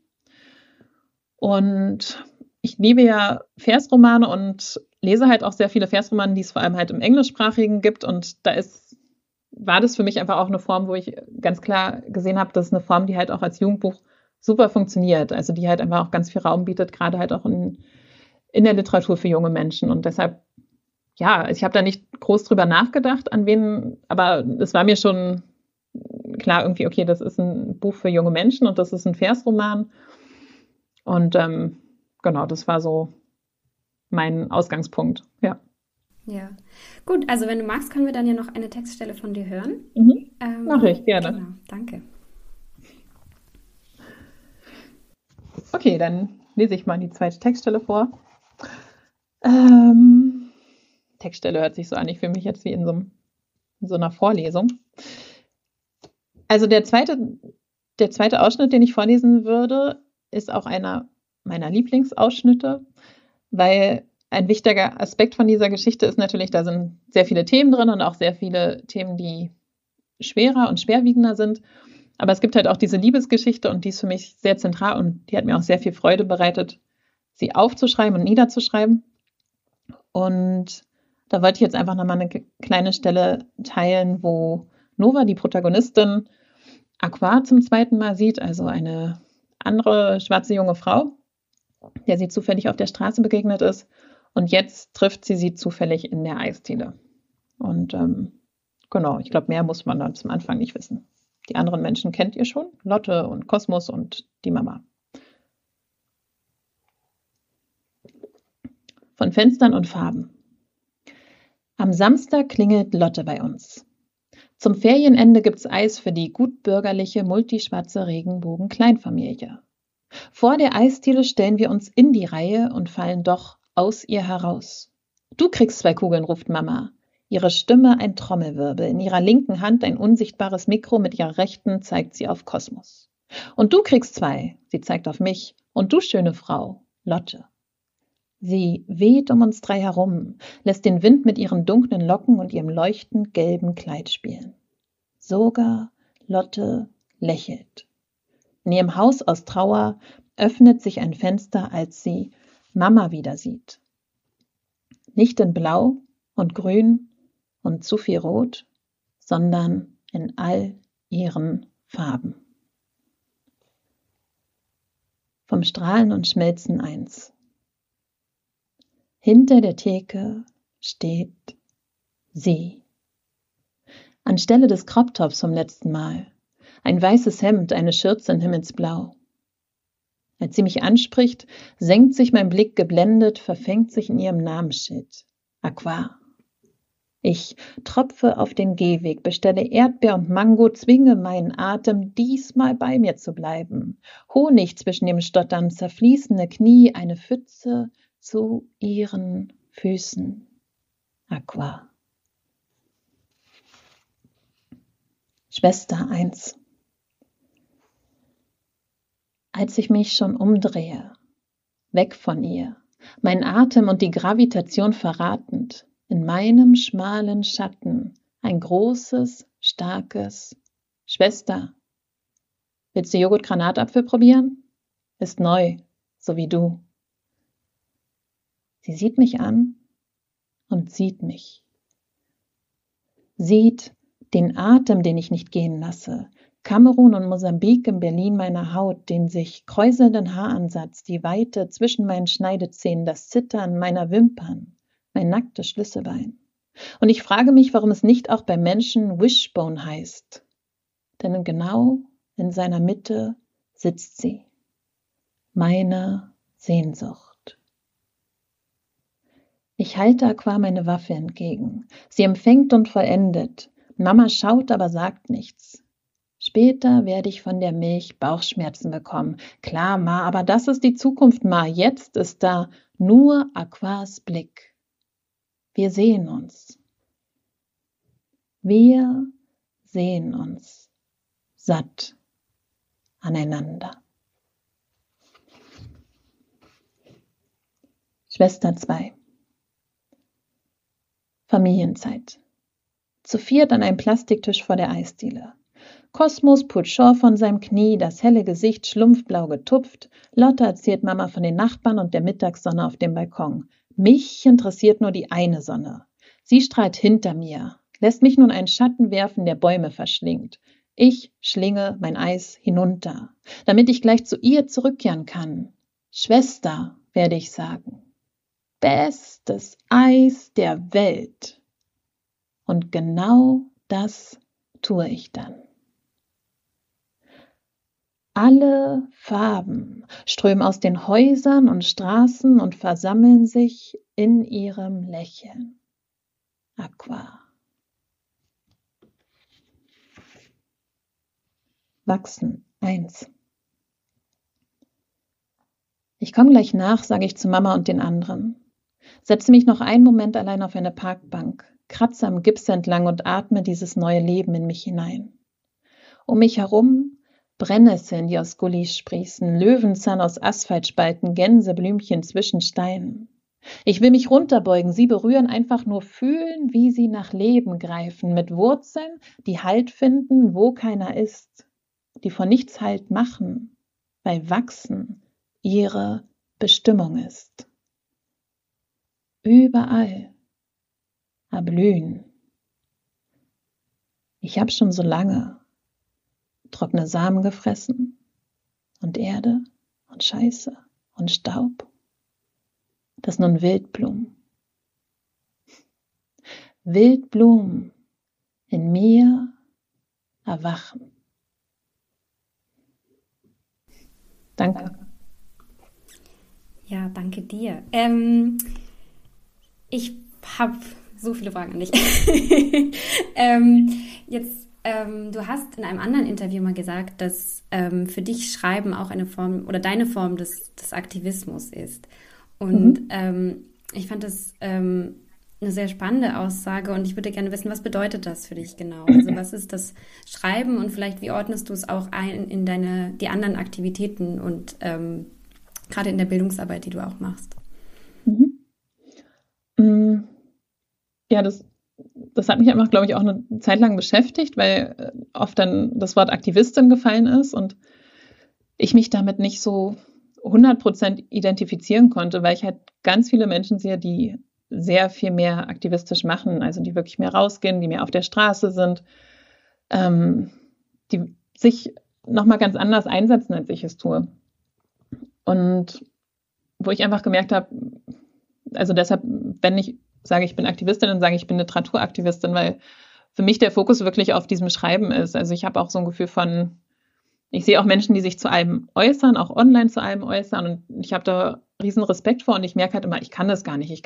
Und ich liebe ja Versromane und lese halt auch sehr viele Versromane, die es vor allem halt im Englischsprachigen gibt. Und da ist war das für mich einfach auch eine Form, wo ich ganz klar gesehen habe, das ist eine Form, die halt auch als Jugendbuch super funktioniert. Also die halt einfach auch ganz viel Raum bietet, gerade halt auch in, in der Literatur für junge Menschen. Und deshalb, ja, ich habe da nicht groß drüber nachgedacht, an wen, aber es war mir schon klar irgendwie, okay, das ist ein Buch für junge Menschen und das ist ein Versroman. Und ähm, genau, das war so mein Ausgangspunkt, ja. Ja, gut. Also wenn du magst, können wir dann ja noch eine Textstelle von dir hören. Mhm. Ähm, Mache ich gerne. Genau, danke. Okay, dann lese ich mal die zweite Textstelle vor. Ähm, Textstelle hört sich so an. Ich fühle mich jetzt wie in so, in so einer Vorlesung. Also der zweite, der zweite Ausschnitt, den ich vorlesen würde, ist auch einer meiner Lieblingsausschnitte, weil ein wichtiger Aspekt von dieser Geschichte ist natürlich, da sind sehr viele Themen drin und auch sehr viele Themen, die schwerer und schwerwiegender sind. Aber es gibt halt auch diese Liebesgeschichte und die ist für mich sehr zentral und die hat mir auch sehr viel Freude bereitet, sie aufzuschreiben und niederzuschreiben. Und da wollte ich jetzt einfach nochmal eine kleine Stelle teilen, wo Nova, die Protagonistin, Aqua zum zweiten Mal sieht, also eine andere schwarze junge Frau, der sie zufällig auf der Straße begegnet ist. Und jetzt trifft sie sie zufällig in der Eisdiele. Und ähm, genau, ich glaube, mehr muss man dann zum Anfang nicht wissen. Die anderen Menschen kennt ihr schon, Lotte und Kosmos und die Mama. Von Fenstern und Farben. Am Samstag klingelt Lotte bei uns. Zum Ferienende gibt's Eis für die gutbürgerliche, multischwarze Regenbogen-Kleinfamilie. Vor der Eisdiele stellen wir uns in die Reihe und fallen doch aus ihr heraus. Du kriegst zwei Kugeln, ruft Mama. Ihre Stimme ein Trommelwirbel, in ihrer linken Hand ein unsichtbares Mikro, mit ihrer rechten zeigt sie auf Kosmos. Und du kriegst zwei, sie zeigt auf mich. Und du, schöne Frau, Lotte. Sie weht um uns drei herum, lässt den Wind mit ihren dunklen Locken und ihrem leuchtend gelben Kleid spielen. Sogar Lotte lächelt. In ihrem Haus aus Trauer öffnet sich ein Fenster, als sie Mama wieder sieht. Nicht in Blau und Grün und zu viel Rot, sondern in all ihren Farben. Vom Strahlen und Schmelzen eins. Hinter der Theke steht sie. Anstelle des Kroptops vom letzten Mal. Ein weißes Hemd, eine Schürze in Himmelsblau. Als sie mich anspricht, senkt sich mein Blick geblendet, verfängt sich in ihrem Namensschild. Aqua. Ich tropfe auf den Gehweg, bestelle Erdbeer und Mango, zwinge meinen Atem, diesmal bei mir zu bleiben. Honig zwischen dem Stottern, zerfließende Knie, eine Pfütze zu ihren Füßen. Aqua. Schwester 1. Als ich mich schon umdrehe, weg von ihr, mein Atem und die Gravitation verratend, in meinem schmalen Schatten ein großes, starkes Schwester. Willst du Joghurt-Granatapfel probieren? Ist neu, so wie du. Sie sieht mich an und sieht mich. Sieht den Atem, den ich nicht gehen lasse, Kamerun und Mosambik im Berlin meiner Haut, den sich kräuselnden Haaransatz, die Weite zwischen meinen Schneidezähnen, das Zittern meiner Wimpern, mein nacktes Schlüsselbein. Und ich frage mich, warum es nicht auch bei Menschen Wishbone heißt. Denn genau in seiner Mitte sitzt sie, meine Sehnsucht. Ich halte Aqua meine Waffe entgegen. Sie empfängt und vollendet. Mama schaut, aber sagt nichts. Später werde ich von der Milch Bauchschmerzen bekommen. Klar, Ma, aber das ist die Zukunft, Ma. Jetzt ist da nur Aquas Blick. Wir sehen uns. Wir sehen uns satt aneinander. Schwester 2 Familienzeit. Zu viert an einem Plastiktisch vor der Eisdiele. Kosmos put Shaw von seinem Knie, das helle Gesicht schlumpfblau getupft. Lotte erzählt Mama von den Nachbarn und der Mittagssonne auf dem Balkon. Mich interessiert nur die eine Sonne. Sie strahlt hinter mir, lässt mich nun einen Schatten werfen, der Bäume verschlingt. Ich schlinge mein Eis hinunter, damit ich gleich zu ihr zurückkehren kann. Schwester, werde ich sagen. Bestes Eis der Welt. Und genau das tue ich dann. Alle Farben strömen aus den Häusern und Straßen und versammeln sich in ihrem Lächeln. Aqua. Wachsen. Eins. Ich komme gleich nach, sage ich zu Mama und den anderen. Setze mich noch einen Moment allein auf eine Parkbank, kratze am Gips entlang und atme dieses neue Leben in mich hinein. Um mich herum Brennnesseln, die aus Gullis sprießen, Löwenzahn aus Asphaltspalten, Gänseblümchen zwischen Steinen. Ich will mich runterbeugen, sie berühren, einfach nur fühlen, wie sie nach Leben greifen, mit Wurzeln, die Halt finden, wo keiner ist, die vor nichts Halt machen, weil wachsen ihre Bestimmung ist. Überall erblühen. Ich hab schon so lange trockene Samen gefressen und Erde und Scheiße und Staub. Das nun Wildblumen. Wildblumen in mir erwachen. Danke. Ja, danke dir. Ähm, ich habe so viele Fragen an dich. (laughs) ähm, jetzt ähm, du hast in einem anderen Interview mal gesagt, dass ähm, für dich Schreiben auch eine Form oder deine Form des, des Aktivismus ist. Und mhm. ähm, ich fand das ähm, eine sehr spannende Aussage und ich würde gerne wissen, was bedeutet das für dich genau? Also was ist das Schreiben und vielleicht wie ordnest du es auch ein in deine die anderen Aktivitäten und ähm, gerade in der Bildungsarbeit, die du auch machst? Mhm. Mm. Ja, das das hat mich einfach, glaube ich, auch eine Zeit lang beschäftigt, weil äh, oft dann das Wort Aktivistin gefallen ist und ich mich damit nicht so 100% identifizieren konnte, weil ich halt ganz viele Menschen sehe, die sehr viel mehr aktivistisch machen, also die wirklich mehr rausgehen, die mehr auf der Straße sind, ähm, die sich nochmal ganz anders einsetzen, als ich es tue. Und wo ich einfach gemerkt habe, also deshalb, wenn ich sage, ich bin Aktivistin, dann sage ich, bin Literaturaktivistin, weil für mich der Fokus wirklich auf diesem Schreiben ist. Also ich habe auch so ein Gefühl von, ich sehe auch Menschen, die sich zu allem äußern, auch online zu allem äußern. Und ich habe da riesen Respekt vor und ich merke halt immer, ich kann das gar nicht. Ich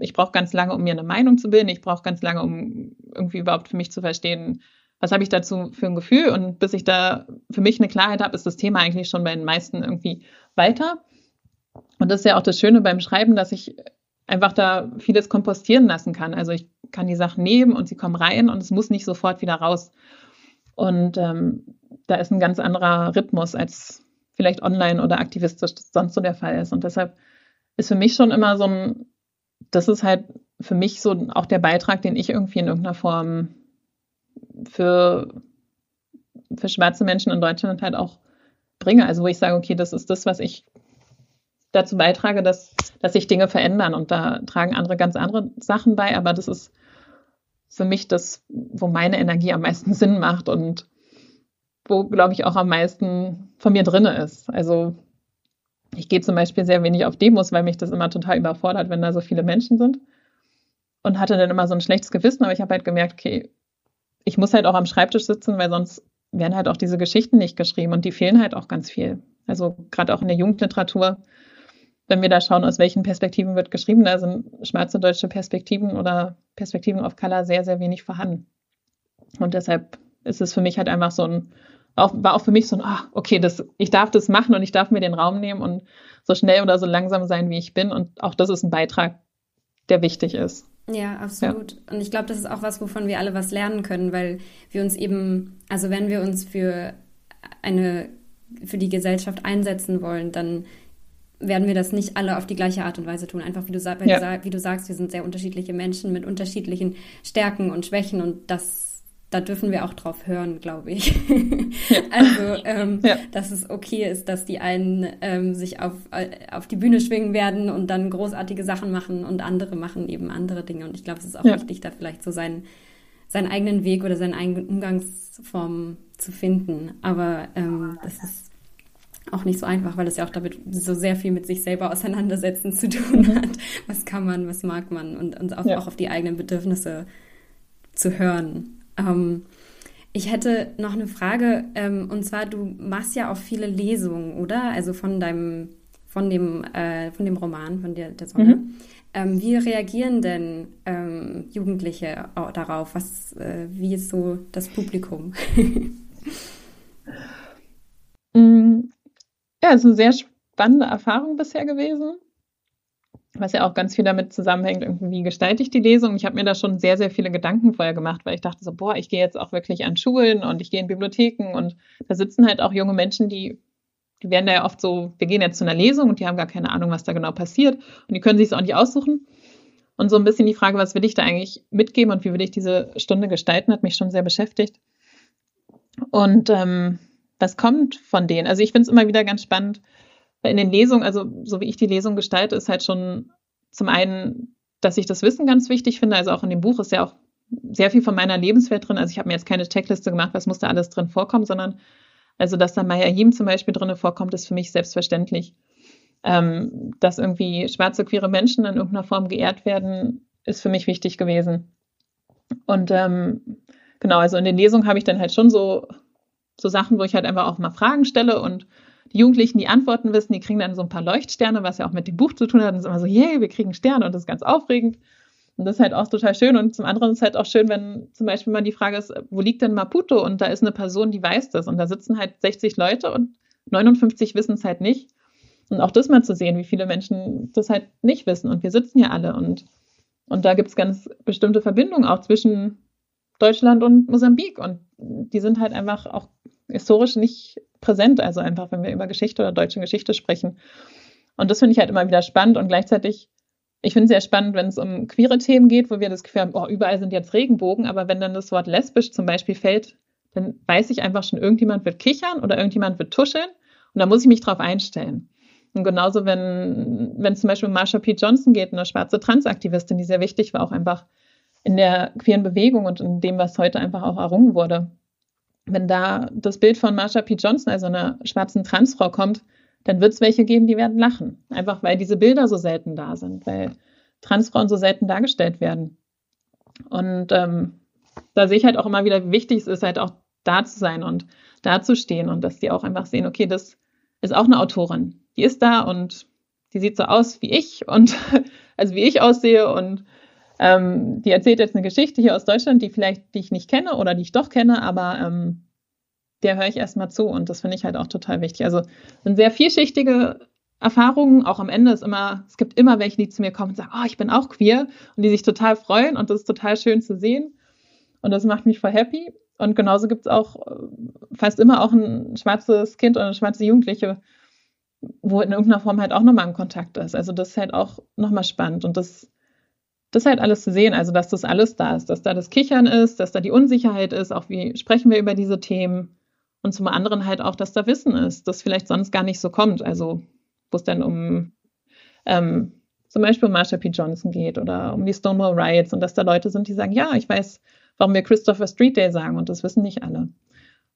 ich brauche ganz lange, um mir eine Meinung zu bilden. Ich brauche ganz lange, um irgendwie überhaupt für mich zu verstehen, was habe ich dazu für ein Gefühl. Und bis ich da für mich eine Klarheit habe, ist das Thema eigentlich schon bei den meisten irgendwie weiter. Und das ist ja auch das Schöne beim Schreiben, dass ich einfach da vieles kompostieren lassen kann. Also ich kann die Sachen nehmen und sie kommen rein und es muss nicht sofort wieder raus. Und ähm, da ist ein ganz anderer Rhythmus, als vielleicht online oder aktivistisch sonst so der Fall ist. Und deshalb ist für mich schon immer so ein, das ist halt für mich so auch der Beitrag, den ich irgendwie in irgendeiner Form für, für schwarze Menschen in Deutschland halt auch bringe. Also wo ich sage, okay, das ist das, was ich dazu beitrage, dass, dass sich Dinge verändern. Und da tragen andere ganz andere Sachen bei, aber das ist für mich das, wo meine Energie am meisten (laughs) Sinn macht und wo, glaube ich, auch am meisten von mir drin ist. Also ich gehe zum Beispiel sehr wenig auf Demos, weil mich das immer total überfordert, wenn da so viele Menschen sind. Und hatte dann immer so ein schlechtes Gewissen, aber ich habe halt gemerkt, okay, ich muss halt auch am Schreibtisch sitzen, weil sonst werden halt auch diese Geschichten nicht geschrieben und die fehlen halt auch ganz viel. Also gerade auch in der Jugendliteratur wenn wir da schauen, aus welchen Perspektiven wird geschrieben, da sind schwarze deutsche Perspektiven oder Perspektiven auf Color sehr, sehr wenig vorhanden. Und deshalb ist es für mich halt einfach so ein, auch, war auch für mich so ein, ach, okay, das, ich darf das machen und ich darf mir den Raum nehmen und so schnell oder so langsam sein, wie ich bin. Und auch das ist ein Beitrag, der wichtig ist. Ja, absolut. Ja. Und ich glaube, das ist auch was, wovon wir alle was lernen können, weil wir uns eben, also wenn wir uns für eine, für die Gesellschaft einsetzen wollen, dann werden wir das nicht alle auf die gleiche Art und Weise tun. Einfach wie du, ja. wie du sagst, wir sind sehr unterschiedliche Menschen mit unterschiedlichen Stärken und Schwächen und das, da dürfen wir auch drauf hören, glaube ich. Ja. (laughs) also, ähm, ja. dass es okay ist, dass die einen ähm, sich auf, äh, auf die Bühne schwingen werden und dann großartige Sachen machen und andere machen eben andere Dinge. Und ich glaube, es ist auch wichtig, da vielleicht so seinen, seinen eigenen Weg oder seine eigenen Umgangsform zu finden. Aber ähm, das ist auch nicht so einfach, weil es ja auch damit so sehr viel mit sich selber auseinandersetzen zu tun (laughs) hat. Was kann man, was mag man und, und auch, ja. auch auf die eigenen Bedürfnisse zu hören. Ähm, ich hätte noch eine Frage, ähm, und zwar, du machst ja auch viele Lesungen, oder? Also von deinem, von dem, äh, von dem Roman, von der, der Sonne. Mhm. Ähm, wie reagieren denn ähm, Jugendliche darauf? Was, äh, wie ist so das Publikum? (laughs) Ja, es ist eine sehr spannende Erfahrung bisher gewesen, was ja auch ganz viel damit zusammenhängt, wie gestalte ich die Lesung. Ich habe mir da schon sehr, sehr viele Gedanken vorher gemacht, weil ich dachte so, boah, ich gehe jetzt auch wirklich an Schulen und ich gehe in Bibliotheken und da sitzen halt auch junge Menschen, die die werden da ja oft so, wir gehen jetzt zu einer Lesung und die haben gar keine Ahnung, was da genau passiert und die können sich es auch nicht aussuchen. Und so ein bisschen die Frage, was will ich da eigentlich mitgeben und wie will ich diese Stunde gestalten, hat mich schon sehr beschäftigt. Und ähm, was kommt von denen? Also ich finde es immer wieder ganz spannend, in den Lesungen, also so wie ich die Lesung gestalte, ist halt schon zum einen, dass ich das Wissen ganz wichtig finde. Also auch in dem Buch ist ja auch sehr viel von meiner Lebenswelt drin. Also ich habe mir jetzt keine Checkliste gemacht, was muss da alles drin vorkommen, sondern also dass da Maya Yim zum Beispiel drin vorkommt, ist für mich selbstverständlich. Ähm, dass irgendwie schwarze, queere Menschen in irgendeiner Form geehrt werden, ist für mich wichtig gewesen. Und ähm, genau, also in den Lesungen habe ich dann halt schon so so Sachen, wo ich halt einfach auch mal Fragen stelle und die Jugendlichen, die Antworten wissen, die kriegen dann so ein paar Leuchtsterne, was ja auch mit dem Buch zu tun hat. Und es ist immer so, yay, wir kriegen Sterne und das ist ganz aufregend. Und das ist halt auch total schön. Und zum anderen ist es halt auch schön, wenn zum Beispiel mal die Frage ist, wo liegt denn Maputo? Und da ist eine Person, die weiß das. Und da sitzen halt 60 Leute und 59 wissen es halt nicht. Und auch das mal zu sehen, wie viele Menschen das halt nicht wissen. Und wir sitzen ja alle. Und, und da gibt es ganz bestimmte Verbindungen auch zwischen Deutschland und Mosambik. Und die sind halt einfach auch historisch nicht präsent. Also einfach, wenn wir über Geschichte oder deutsche Geschichte sprechen. Und das finde ich halt immer wieder spannend und gleichzeitig, ich finde es sehr spannend, wenn es um queere Themen geht, wo wir das Gefühl haben, oh, überall sind jetzt Regenbogen, aber wenn dann das Wort lesbisch zum Beispiel fällt, dann weiß ich einfach schon, irgendjemand wird kichern oder irgendjemand wird tuscheln und da muss ich mich drauf einstellen. Und genauso, wenn, wenn es zum Beispiel um Marsha P. Johnson geht, eine schwarze Transaktivistin, die sehr wichtig war, auch einfach in der queeren Bewegung und in dem, was heute einfach auch errungen wurde. Wenn da das Bild von Marsha P. Johnson, also einer schwarzen Transfrau, kommt, dann wird es welche geben, die werden lachen. Einfach weil diese Bilder so selten da sind, weil Transfrauen so selten dargestellt werden. Und ähm, da sehe ich halt auch immer wieder, wie wichtig es ist, halt auch da zu sein und da zu stehen und dass die auch einfach sehen, okay, das ist auch eine Autorin. Die ist da und die sieht so aus wie ich und (laughs) also wie ich aussehe und ähm, die erzählt jetzt eine Geschichte hier aus Deutschland, die vielleicht, die ich nicht kenne oder die ich doch kenne, aber ähm, der höre ich erstmal zu und das finde ich halt auch total wichtig. Also sind sehr vielschichtige Erfahrungen, auch am Ende ist immer, es gibt immer welche, die zu mir kommen und sagen, oh, ich bin auch queer und die sich total freuen und das ist total schön zu sehen und das macht mich voll happy. Und genauso gibt es auch äh, fast immer auch ein schwarzes Kind oder eine schwarze Jugendliche, wo in irgendeiner Form halt auch nochmal ein Kontakt ist. Also das ist halt auch nochmal spannend und das, das halt alles zu sehen, also dass das alles da ist, dass da das Kichern ist, dass da die Unsicherheit ist, auch wie sprechen wir über diese Themen und zum anderen halt auch, dass da Wissen ist, das vielleicht sonst gar nicht so kommt. Also wo es dann um ähm, zum Beispiel um Marsha P. Johnson geht oder um die Stonewall Riots und dass da Leute sind, die sagen, ja, ich weiß, warum wir Christopher Street Day sagen und das wissen nicht alle.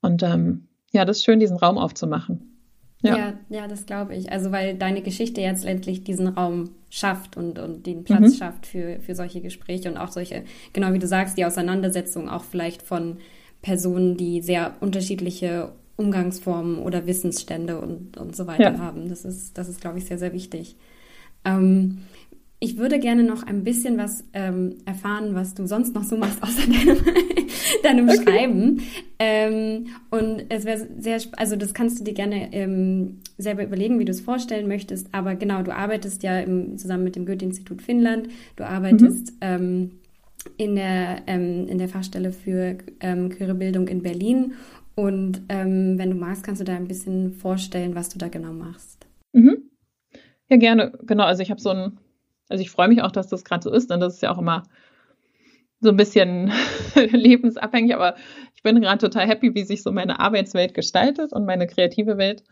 Und ähm, ja, das ist schön, diesen Raum aufzumachen. Ja, ja, ja das glaube ich. Also weil deine Geschichte jetzt letztlich diesen Raum schafft und, und den Platz mhm. schafft für, für solche Gespräche und auch solche, genau wie du sagst, die Auseinandersetzung auch vielleicht von Personen, die sehr unterschiedliche Umgangsformen oder Wissensstände und, und so weiter ja. haben. Das ist, das ist, glaube ich, sehr, sehr wichtig. Ähm, ich würde gerne noch ein bisschen was ähm, erfahren, was du sonst noch so machst, (laughs) außer deinem, (laughs) deinem okay. Schreiben. Ähm, und es wäre sehr, also das kannst du dir gerne ähm, selber überlegen, wie du es vorstellen möchtest. Aber genau, du arbeitest ja im, zusammen mit dem Goethe-Institut Finnland. Du arbeitest mhm. ähm, in, der, ähm, in der Fachstelle für ähm, queere Bildung in Berlin. Und ähm, wenn du magst, kannst du da ein bisschen vorstellen, was du da genau machst. Mhm. Ja, gerne. Genau, also ich habe so ein also ich freue mich auch, dass das gerade so ist, denn das ist ja auch immer so ein bisschen (laughs) lebensabhängig, aber ich bin gerade total happy, wie sich so meine Arbeitswelt gestaltet und meine kreative Welt.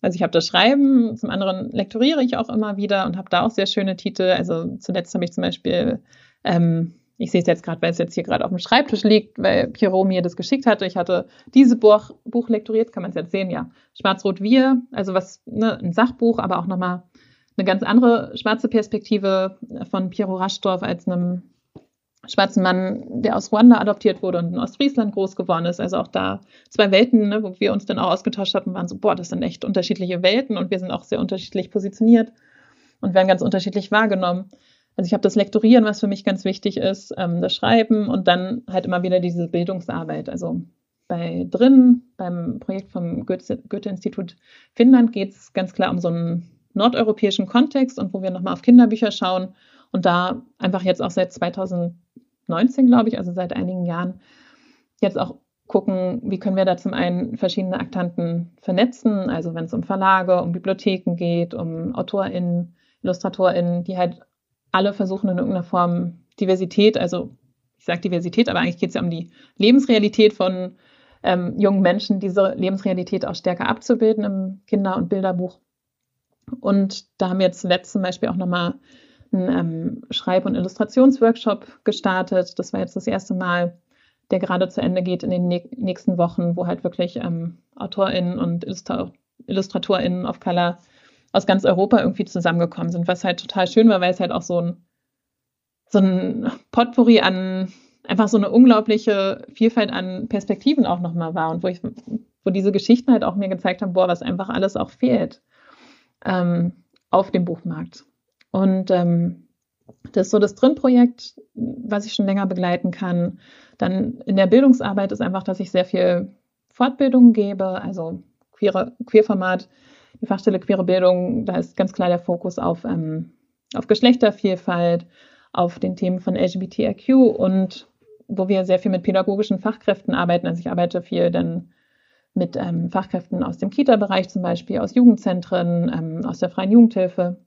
Also ich habe das Schreiben, zum anderen lektoriere ich auch immer wieder und habe da auch sehr schöne Titel. Also zuletzt habe ich zum Beispiel, ähm, ich sehe es jetzt gerade, weil es jetzt hier gerade auf dem Schreibtisch liegt, weil Pierrot mir das geschickt hatte. Ich hatte dieses Buch, Buch lektoriert, kann man es jetzt sehen, ja. Schwarz-Rot-Wir, also was, ne, ein Sachbuch, aber auch nochmal eine ganz andere schwarze Perspektive von Piero Raschdorf als einem schwarzen Mann, der aus Ruanda adoptiert wurde und in Ostfriesland groß geworden ist. Also auch da zwei Welten, ne, wo wir uns dann auch ausgetauscht hatten, waren so, boah, das sind echt unterschiedliche Welten und wir sind auch sehr unterschiedlich positioniert und werden ganz unterschiedlich wahrgenommen. Also ich habe das Lektorieren, was für mich ganz wichtig ist, ähm, das Schreiben und dann halt immer wieder diese Bildungsarbeit. Also bei drin, beim Projekt vom Goethe-Institut Finnland geht es ganz klar um so einen nordeuropäischen Kontext und wo wir nochmal auf Kinderbücher schauen und da einfach jetzt auch seit 2019, glaube ich, also seit einigen Jahren, jetzt auch gucken, wie können wir da zum einen verschiedene Aktanten vernetzen, also wenn es um Verlage, um Bibliotheken geht, um AutorInnen, IllustratorInnen, die halt alle versuchen in irgendeiner Form Diversität, also ich sage Diversität, aber eigentlich geht es ja um die Lebensrealität von ähm, jungen Menschen, diese Lebensrealität auch stärker abzubilden im Kinder- und Bilderbuch. Und da haben wir jetzt zuletzt zum Beispiel auch nochmal einen ähm, Schreib- und Illustrationsworkshop gestartet. Das war jetzt das erste Mal, der gerade zu Ende geht in den nächsten Wochen, wo halt wirklich ähm, AutorInnen und Illustra IllustratorInnen of Color aus ganz Europa irgendwie zusammengekommen sind, was halt total schön war, weil es halt auch so ein, so ein Potpourri an einfach so eine unglaubliche Vielfalt an Perspektiven auch nochmal war und wo ich, wo diese Geschichten halt auch mir gezeigt haben, boah, was einfach alles auch fehlt ähm, auf dem Buchmarkt. Und ähm, das ist so das Drin-Projekt, was ich schon länger begleiten kann. Dann in der Bildungsarbeit ist einfach, dass ich sehr viel Fortbildungen gebe, also queere, Queerformat, die Fachstelle Queere Bildung, da ist ganz klar der Fokus auf, ähm, auf Geschlechtervielfalt, auf den Themen von LGBTIQ und wo wir sehr viel mit pädagogischen Fachkräften arbeiten. Also ich arbeite viel dann mit ähm, Fachkräften aus dem Kita-Bereich zum Beispiel, aus Jugendzentren, ähm, aus der freien Jugendhilfe,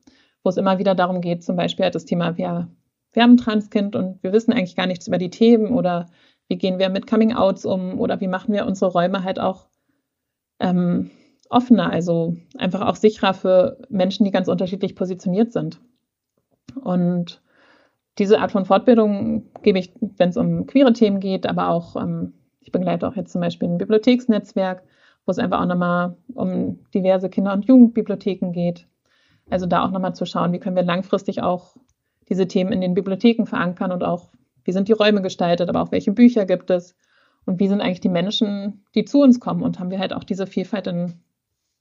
wo es immer wieder darum geht, zum Beispiel halt das Thema, wir, wir haben ein Transkind und wir wissen eigentlich gar nichts über die Themen oder wie gehen wir mit Coming-Outs um oder wie machen wir unsere Räume halt auch ähm, offener, also einfach auch sicherer für Menschen, die ganz unterschiedlich positioniert sind. Und diese Art von Fortbildung gebe ich, wenn es um queere Themen geht, aber auch ähm, ich begleite auch jetzt zum Beispiel ein Bibliotheksnetzwerk, wo es einfach auch nochmal um diverse Kinder- und Jugendbibliotheken geht. Also da auch nochmal zu schauen, wie können wir langfristig auch diese Themen in den Bibliotheken verankern und auch, wie sind die Räume gestaltet, aber auch welche Bücher gibt es und wie sind eigentlich die Menschen, die zu uns kommen und haben wir halt auch diese Vielfalt in,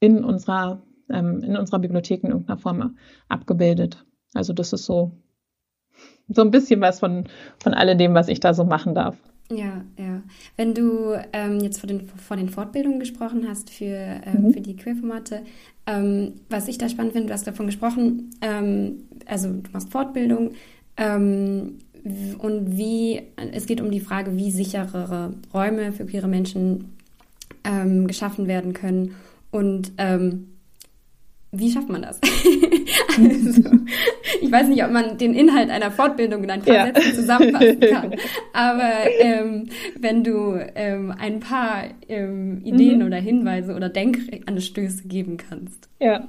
in unserer ähm, in unserer Bibliothek in irgendeiner Form abgebildet. Also das ist so, so ein bisschen was von, von alledem, was ich da so machen darf. Ja, ja. Wenn du ähm, jetzt vor den, vor den Fortbildungen gesprochen hast für, ähm, mhm. für die Queerformate, ähm, was ich da spannend finde, du hast davon gesprochen, ähm, also du machst Fortbildung ähm, und wie, es geht um die Frage, wie sicherere Räume für queere Menschen ähm, geschaffen werden können und wie schafft man das? (laughs) also, (laughs) ich weiß nicht, ob man den Inhalt einer Fortbildung in ein paar ja. Sätzen zusammenfassen (laughs) kann. Aber ähm, wenn du ähm, ein paar ähm, Ideen mhm. oder Hinweise oder Denkanstöße geben kannst. Ja.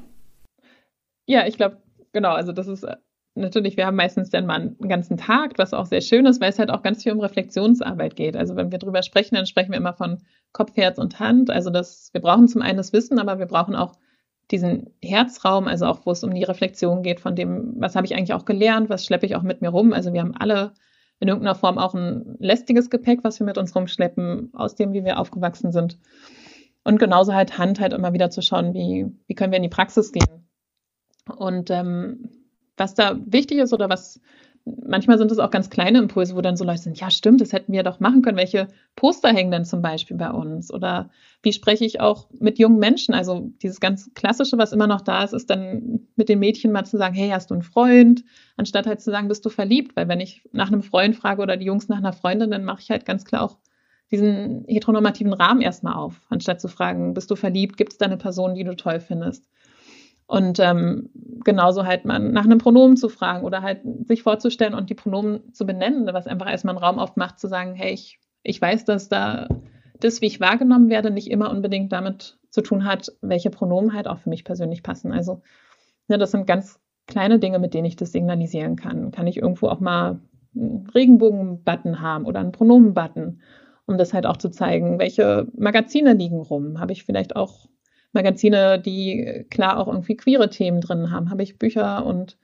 Ja, ich glaube, genau, also das ist äh, natürlich, wir haben meistens dann mal einen ganzen Tag, was auch sehr schön ist, weil es halt auch ganz viel um Reflexionsarbeit geht. Also wenn wir drüber sprechen, dann sprechen wir immer von Kopf, Herz und Hand. Also das, wir brauchen zum einen das Wissen, aber wir brauchen auch diesen Herzraum, also auch wo es um die Reflexion geht von dem, was habe ich eigentlich auch gelernt, was schleppe ich auch mit mir rum. Also wir haben alle in irgendeiner Form auch ein lästiges Gepäck, was wir mit uns rumschleppen, aus dem, wie wir aufgewachsen sind. Und genauso halt Hand halt immer wieder zu schauen, wie, wie können wir in die Praxis gehen. Und ähm, was da wichtig ist oder was manchmal sind es auch ganz kleine Impulse, wo dann so Leute sind, ja stimmt, das hätten wir doch machen können. Welche Poster hängen denn zum Beispiel bei uns? Oder wie spreche ich auch mit jungen Menschen? Also dieses ganz Klassische, was immer noch da ist, ist dann mit den Mädchen mal zu sagen, hey, hast du einen Freund? Anstatt halt zu sagen, bist du verliebt? Weil wenn ich nach einem Freund frage oder die Jungs nach einer Freundin, dann mache ich halt ganz klar auch diesen heteronormativen Rahmen erstmal auf, anstatt zu fragen, bist du verliebt? Gibt es da eine Person, die du toll findest? Und ähm, genauso halt man nach einem Pronomen zu fragen oder halt sich vorzustellen und die Pronomen zu benennen, was einfach erstmal einen Raum aufmacht, zu sagen, hey, ich, ich weiß, dass da das, wie ich wahrgenommen werde, nicht immer unbedingt damit zu tun hat, welche Pronomen halt auch für mich persönlich passen. Also, ne, das sind ganz kleine Dinge, mit denen ich das signalisieren kann. Kann ich irgendwo auch mal einen Regenbogen-Button haben oder einen Pronomen-Button, um das halt auch zu zeigen, welche Magazine liegen rum. Habe ich vielleicht auch Magazine, die klar auch irgendwie queere Themen drin haben, habe ich Bücher und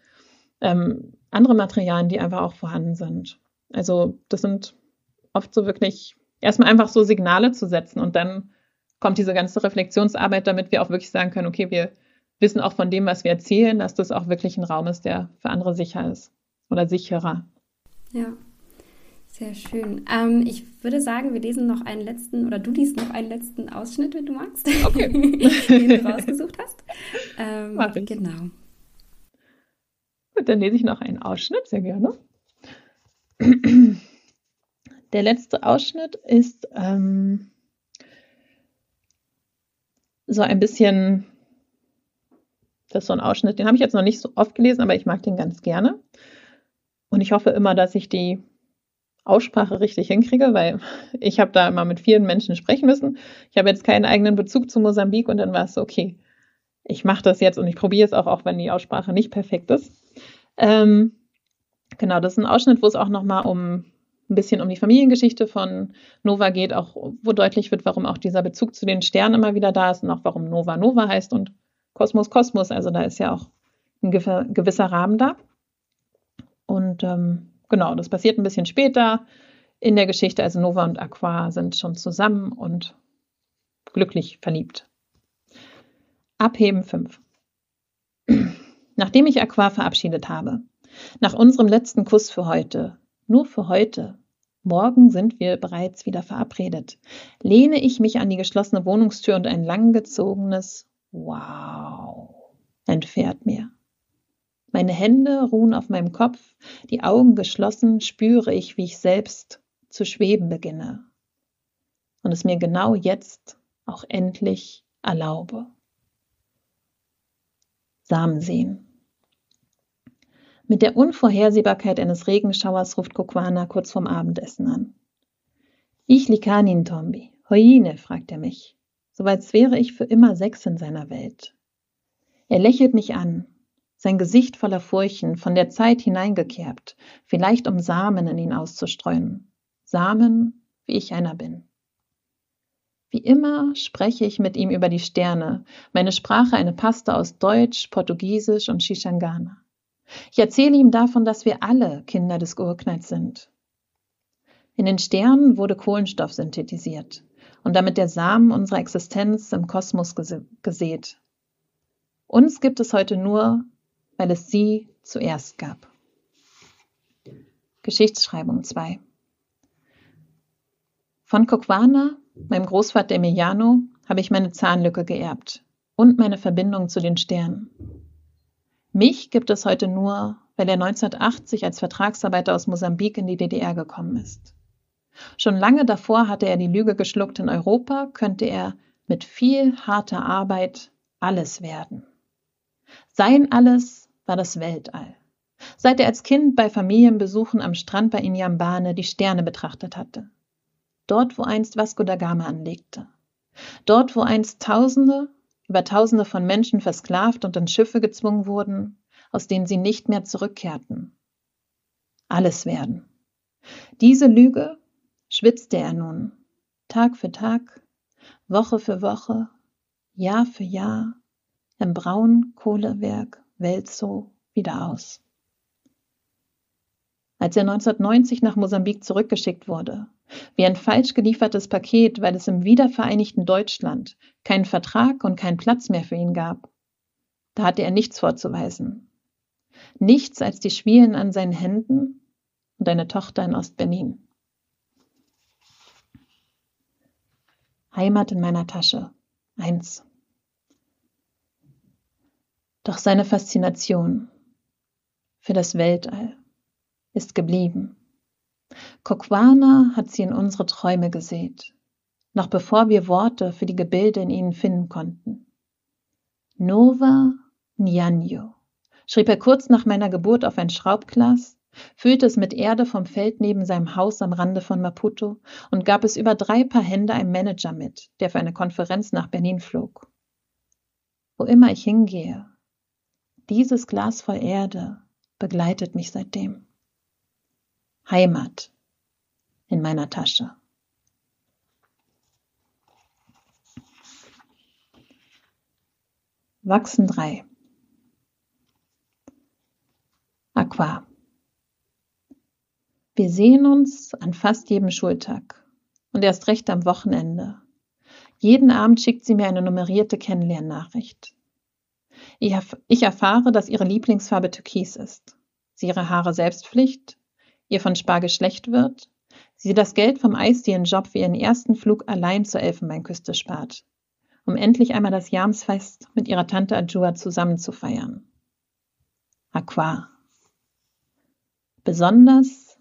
ähm, andere Materialien, die einfach auch vorhanden sind. Also das sind oft so wirklich erstmal einfach so Signale zu setzen und dann kommt diese ganze Reflexionsarbeit, damit wir auch wirklich sagen können, okay, wir wissen auch von dem, was wir erzählen, dass das auch wirklich ein Raum ist, der für andere sicher ist oder sicherer. Ja. Sehr schön. Ähm, ich würde sagen, wir lesen noch einen letzten, oder du liest noch einen letzten Ausschnitt, wenn du magst, okay. (laughs) den du rausgesucht hast. Ähm, Mach ich. Genau. Gut, dann lese ich noch einen Ausschnitt, sehr gerne. Der letzte Ausschnitt ist ähm, so ein bisschen, das ist so ein Ausschnitt, den habe ich jetzt noch nicht so oft gelesen, aber ich mag den ganz gerne. Und ich hoffe immer, dass ich die Aussprache richtig hinkriege, weil (laughs) ich habe da immer mit vielen Menschen sprechen müssen. Ich habe jetzt keinen eigenen Bezug zu Mosambik und dann war es so, okay, ich mache das jetzt und ich probiere es auch, auch wenn die Aussprache nicht perfekt ist. Ähm, genau, das ist ein Ausschnitt, wo es auch nochmal um ein bisschen um die Familiengeschichte von Nova geht, auch wo deutlich wird, warum auch dieser Bezug zu den Sternen immer wieder da ist und auch warum Nova Nova heißt und Kosmos Kosmos. Also da ist ja auch ein gewisser Rahmen da. Und ähm, genau, das passiert ein bisschen später in der Geschichte. Also Nova und Aqua sind schon zusammen und glücklich verliebt. Abheben 5. (clears throat) Nachdem ich Aqua verabschiedet habe, nach unserem letzten Kuss für heute, nur für heute, morgen sind wir bereits wieder verabredet, lehne ich mich an die geschlossene Wohnungstür und ein langgezogenes Wow entfährt mir. Meine Hände ruhen auf meinem Kopf, die Augen geschlossen, spüre ich, wie ich selbst zu schweben beginne und es mir genau jetzt auch endlich erlaube. Samen sehen. Mit der Unvorhersehbarkeit eines Regenschauers ruft Kokwana kurz vorm Abendessen an. Ich likanin Tombi. Hoine, fragt er mich, so als wäre ich für immer sechs in seiner Welt. Er lächelt mich an, sein Gesicht voller Furchen, von der Zeit hineingekerbt, vielleicht um Samen in ihn auszustreuen. Samen, wie ich einer bin. Wie immer spreche ich mit ihm über die Sterne, meine Sprache eine Paste aus Deutsch, Portugiesisch und Shishangana. Ich erzähle ihm davon, dass wir alle Kinder des Urknalls sind. In den Sternen wurde Kohlenstoff synthetisiert und damit der Samen unserer Existenz im Kosmos gesät. Uns gibt es heute nur, weil es sie zuerst gab. Geschichtsschreibung 2 Von Kokwana, meinem Großvater Emiliano, habe ich meine Zahnlücke geerbt und meine Verbindung zu den Sternen. Mich gibt es heute nur, weil er 1980 als Vertragsarbeiter aus Mosambik in die DDR gekommen ist. Schon lange davor hatte er die Lüge geschluckt, in Europa könnte er mit viel harter Arbeit alles werden. Sein Alles war das Weltall. Seit er als Kind bei Familienbesuchen am Strand bei Inyambane die Sterne betrachtet hatte. Dort, wo einst Vasco da Gama anlegte. Dort, wo einst Tausende über Tausende von Menschen versklavt und in Schiffe gezwungen wurden, aus denen sie nicht mehr zurückkehrten. Alles werden. Diese Lüge schwitzte er nun, Tag für Tag, Woche für Woche, Jahr für Jahr, im Braunkohlewerk Welzow wieder aus. Als er 1990 nach Mosambik zurückgeschickt wurde, wie ein falsch geliefertes Paket, weil es im wiedervereinigten Deutschland keinen Vertrag und keinen Platz mehr für ihn gab, da hatte er nichts vorzuweisen. Nichts als die Schwielen an seinen Händen und eine Tochter in Ostberlin. Heimat in meiner Tasche. Eins. Doch seine Faszination für das Weltall ist geblieben. Kokwana hat sie in unsere Träume gesät, noch bevor wir Worte für die Gebilde in ihnen finden konnten. Nova Nyanyo schrieb er kurz nach meiner Geburt auf ein Schraubglas, füllte es mit Erde vom Feld neben seinem Haus am Rande von Maputo und gab es über drei Paar Hände einem Manager mit, der für eine Konferenz nach Berlin flog. Wo immer ich hingehe, dieses Glas voll Erde begleitet mich seitdem. Heimat in meiner Tasche. Wachsen 3 Aqua Wir sehen uns an fast jedem Schultag und erst recht am Wochenende. Jeden Abend schickt sie mir eine nummerierte Kennenlernnachricht. Ich erfahre, dass ihre Lieblingsfarbe Türkis ist. Sie ihre Haare selbst pflicht, ihr von Spargel schlecht wird, sie das Geld vom Eisdienjob für ihren ersten Flug allein zur Elfenbeinküste spart, um endlich einmal das Jamsfest mit ihrer Tante Adjua zusammen zu feiern. Aqua. Besonders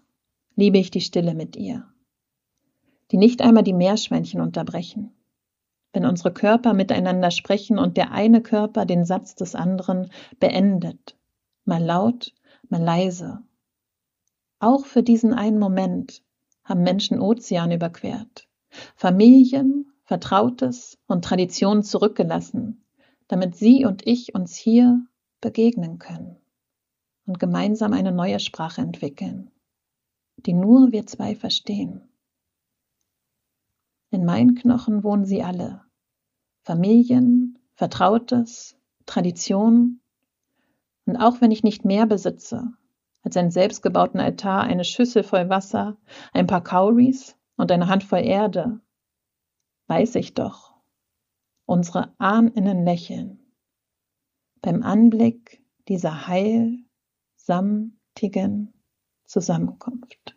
liebe ich die Stille mit ihr, die nicht einmal die Meerschweinchen unterbrechen wenn unsere Körper miteinander sprechen und der eine Körper den Satz des anderen beendet, mal laut, mal leise. Auch für diesen einen Moment haben Menschen Ozean überquert, Familien, Vertrautes und Traditionen zurückgelassen, damit sie und ich uns hier begegnen können und gemeinsam eine neue Sprache entwickeln, die nur wir zwei verstehen. In meinen Knochen wohnen sie alle. Familien, Vertrautes, Tradition. Und auch wenn ich nicht mehr besitze als einen selbstgebauten Altar, eine Schüssel voll Wasser, ein paar Kauris und eine Handvoll Erde, weiß ich doch, unsere Ahninnen lächeln beim Anblick dieser heilsamtigen Zusammenkunft.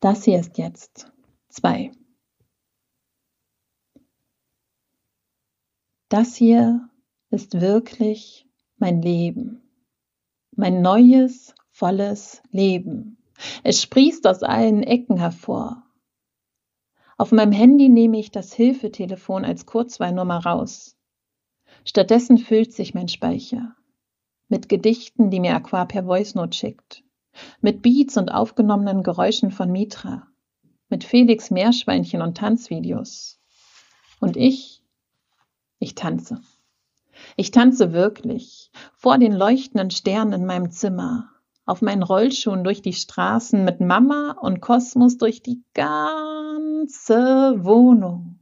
Das hier ist jetzt zwei. Das hier ist wirklich mein Leben, mein neues, volles Leben. Es sprießt aus allen Ecken hervor. Auf meinem Handy nehme ich das Hilfetelefon als Kurzweilnummer raus. Stattdessen füllt sich mein Speicher mit Gedichten, die mir Aqua per Voice Note schickt mit Beats und aufgenommenen Geräuschen von Mitra, mit Felix Meerschweinchen und Tanzvideos. Und ich, ich tanze. Ich tanze wirklich vor den leuchtenden Sternen in meinem Zimmer, auf meinen Rollschuhen durch die Straßen mit Mama und Kosmos durch die ganze Wohnung.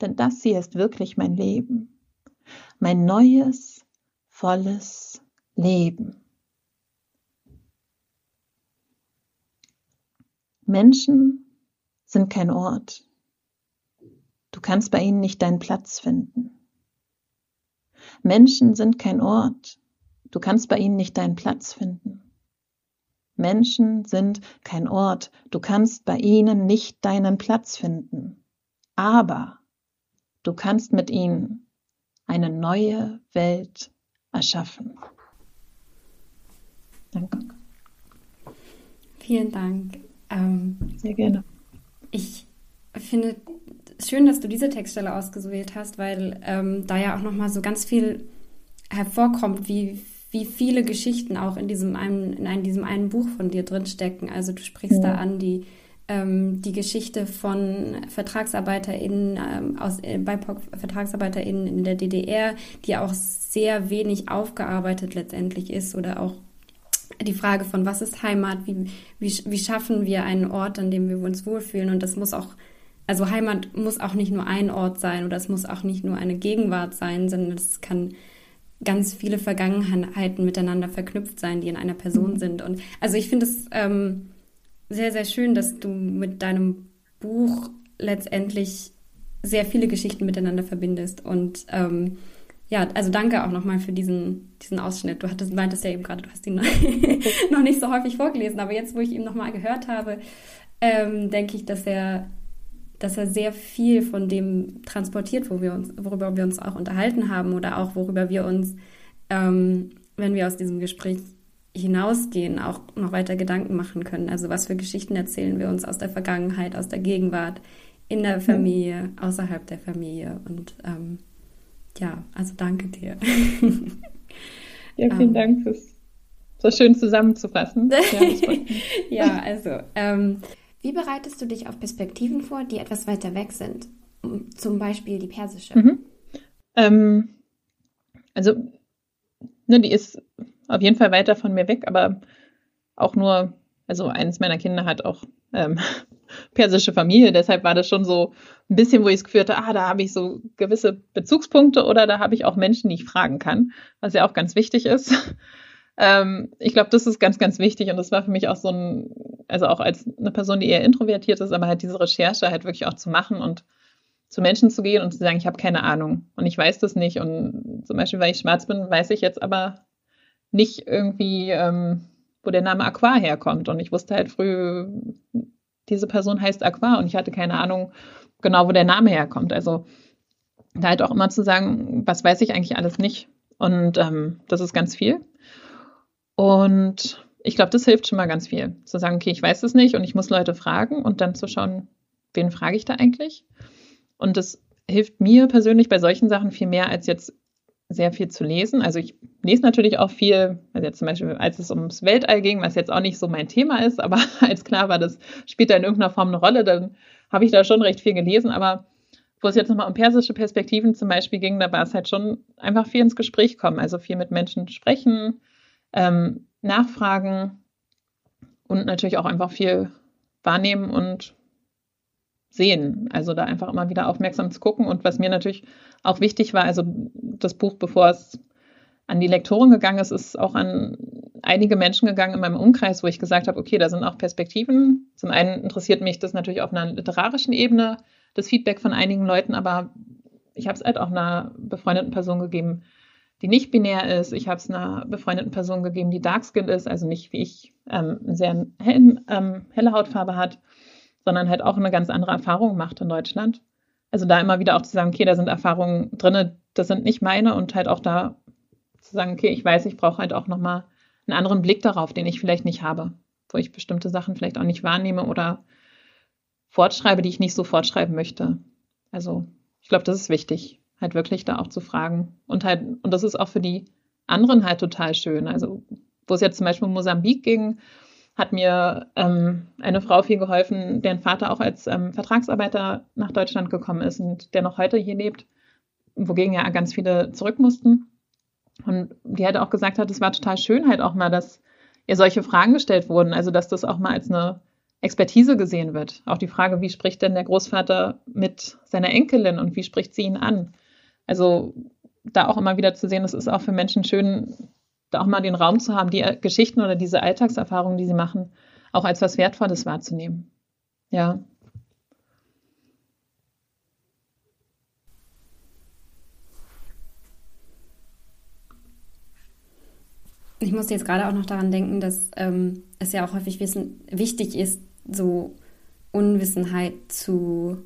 Denn das hier ist wirklich mein Leben, mein neues, volles Leben. Menschen sind kein Ort. Du kannst bei ihnen nicht deinen Platz finden. Menschen sind kein Ort, du kannst bei ihnen nicht deinen Platz finden. Menschen sind kein Ort, du kannst bei ihnen nicht deinen Platz finden. Aber du kannst mit ihnen eine neue Welt erschaffen. Danke. Vielen Dank. Ähm, Sehr gerne. Ich finde es schön, dass du diese Textstelle ausgewählt hast, weil ähm, da ja auch nochmal so ganz viel hervorkommt, wie, wie viele Geschichten auch in diesem einen, in diesem einen Buch von dir drinstecken. Also du sprichst ja. da an die, ähm, die Geschichte von VertragsarbeiterInnen ähm, aus äh, BIPOC-VertragsarbeiterInnen in der DDR, die auch sehr wenig aufgearbeitet letztendlich ist oder auch die Frage von was ist Heimat, wie, wie, wie schaffen wir einen Ort, an dem wir uns wohlfühlen und das muss auch also Heimat muss auch nicht nur ein Ort sein oder es muss auch nicht nur eine Gegenwart sein, sondern es kann ganz viele Vergangenheiten miteinander verknüpft sein, die in einer Person mhm. sind. Und also ich finde es ähm, sehr, sehr schön, dass du mit deinem Buch letztendlich sehr viele Geschichten miteinander verbindest. Und ähm, ja, also danke auch nochmal für diesen, diesen Ausschnitt. Du hattest, meintest ja eben gerade, du hast ihn (laughs) noch nicht so häufig vorgelesen, aber jetzt, wo ich ihn nochmal gehört habe, ähm, denke ich, dass er dass er sehr viel von dem transportiert, wo wir uns, worüber wir uns auch unterhalten haben oder auch worüber wir uns, ähm, wenn wir aus diesem Gespräch hinausgehen, auch noch weiter Gedanken machen können. Also was für Geschichten erzählen wir uns aus der Vergangenheit, aus der Gegenwart, in der Familie, außerhalb der Familie. Und ähm, ja, also danke dir. (laughs) Ja, vielen ähm, Dank fürs so schön zusammenzufassen. (laughs) Ja, ja also ähm, wie bereitest du dich auf Perspektiven vor, die etwas weiter weg sind? Zum Beispiel die persische. Mhm. Ähm, also, ne, die ist auf jeden Fall weiter von mir weg, aber auch nur, also eines meiner Kinder hat auch ähm, (laughs) persische Familie, deshalb war das schon so ein bisschen, wo ich es geführt habe, ah, da habe ich so gewisse Bezugspunkte oder da habe ich auch Menschen, die ich fragen kann, was ja auch ganz wichtig ist. (laughs) Ähm, ich glaube, das ist ganz, ganz wichtig und das war für mich auch so ein, also auch als eine Person, die eher introvertiert ist, aber halt diese Recherche halt wirklich auch zu machen und zu Menschen zu gehen und zu sagen, ich habe keine Ahnung und ich weiß das nicht und zum Beispiel, weil ich schwarz bin, weiß ich jetzt aber nicht irgendwie, ähm, wo der Name Aqua herkommt und ich wusste halt früh, diese Person heißt Aqua und ich hatte keine Ahnung genau, wo der Name herkommt. Also da halt auch immer zu sagen, was weiß ich eigentlich alles nicht und ähm, das ist ganz viel. Und ich glaube, das hilft schon mal ganz viel. Zu sagen, okay, ich weiß es nicht und ich muss Leute fragen und dann zu schauen, wen frage ich da eigentlich? Und das hilft mir persönlich bei solchen Sachen viel mehr, als jetzt sehr viel zu lesen. Also ich lese natürlich auch viel, also jetzt zum Beispiel, als es ums Weltall ging, was jetzt auch nicht so mein Thema ist, aber (laughs) als klar war, das spielt da in irgendeiner Form eine Rolle, dann habe ich da schon recht viel gelesen. Aber wo es jetzt nochmal um persische Perspektiven zum Beispiel ging, da war es halt schon einfach viel ins Gespräch kommen, also viel mit Menschen sprechen, ähm, nachfragen und natürlich auch einfach viel wahrnehmen und sehen. Also da einfach immer wieder aufmerksam zu gucken. Und was mir natürlich auch wichtig war, also das Buch, bevor es an die Lektoren gegangen ist, ist auch an einige Menschen gegangen in meinem Umkreis, wo ich gesagt habe, okay, da sind auch Perspektiven. Zum einen interessiert mich das natürlich auf einer literarischen Ebene, das Feedback von einigen Leuten, aber ich habe es halt auch einer befreundeten Person gegeben, die nicht binär ist. Ich habe es einer befreundeten Person gegeben, die dark-skinned ist, also nicht wie ich ähm, sehr hell, ähm, helle Hautfarbe hat, sondern halt auch eine ganz andere Erfahrung macht in Deutschland. Also da immer wieder auch zu sagen, okay, da sind Erfahrungen drin, das sind nicht meine und halt auch da zu sagen, okay, ich weiß, ich brauche halt auch nochmal einen anderen Blick darauf, den ich vielleicht nicht habe, wo ich bestimmte Sachen vielleicht auch nicht wahrnehme oder fortschreibe, die ich nicht so fortschreiben möchte. Also ich glaube, das ist wichtig halt wirklich da auch zu fragen. Und halt, und das ist auch für die anderen halt total schön. Also, wo es jetzt zum Beispiel um Mosambik ging, hat mir ähm, eine Frau viel geholfen, deren Vater auch als ähm, Vertragsarbeiter nach Deutschland gekommen ist und der noch heute hier lebt, wogegen ja ganz viele zurück mussten. Und die halt auch gesagt hat, es war total schön halt auch mal, dass ihr solche Fragen gestellt wurden, also dass das auch mal als eine Expertise gesehen wird. Auch die Frage, wie spricht denn der Großvater mit seiner Enkelin und wie spricht sie ihn an? Also da auch immer wieder zu sehen, es ist auch für Menschen schön, da auch mal den Raum zu haben, die Geschichten oder diese Alltagserfahrungen, die sie machen, auch als was Wertvolles wahrzunehmen. Ja. Ich musste jetzt gerade auch noch daran denken, dass ähm, es ja auch häufig wissen, wichtig ist, so Unwissenheit zu,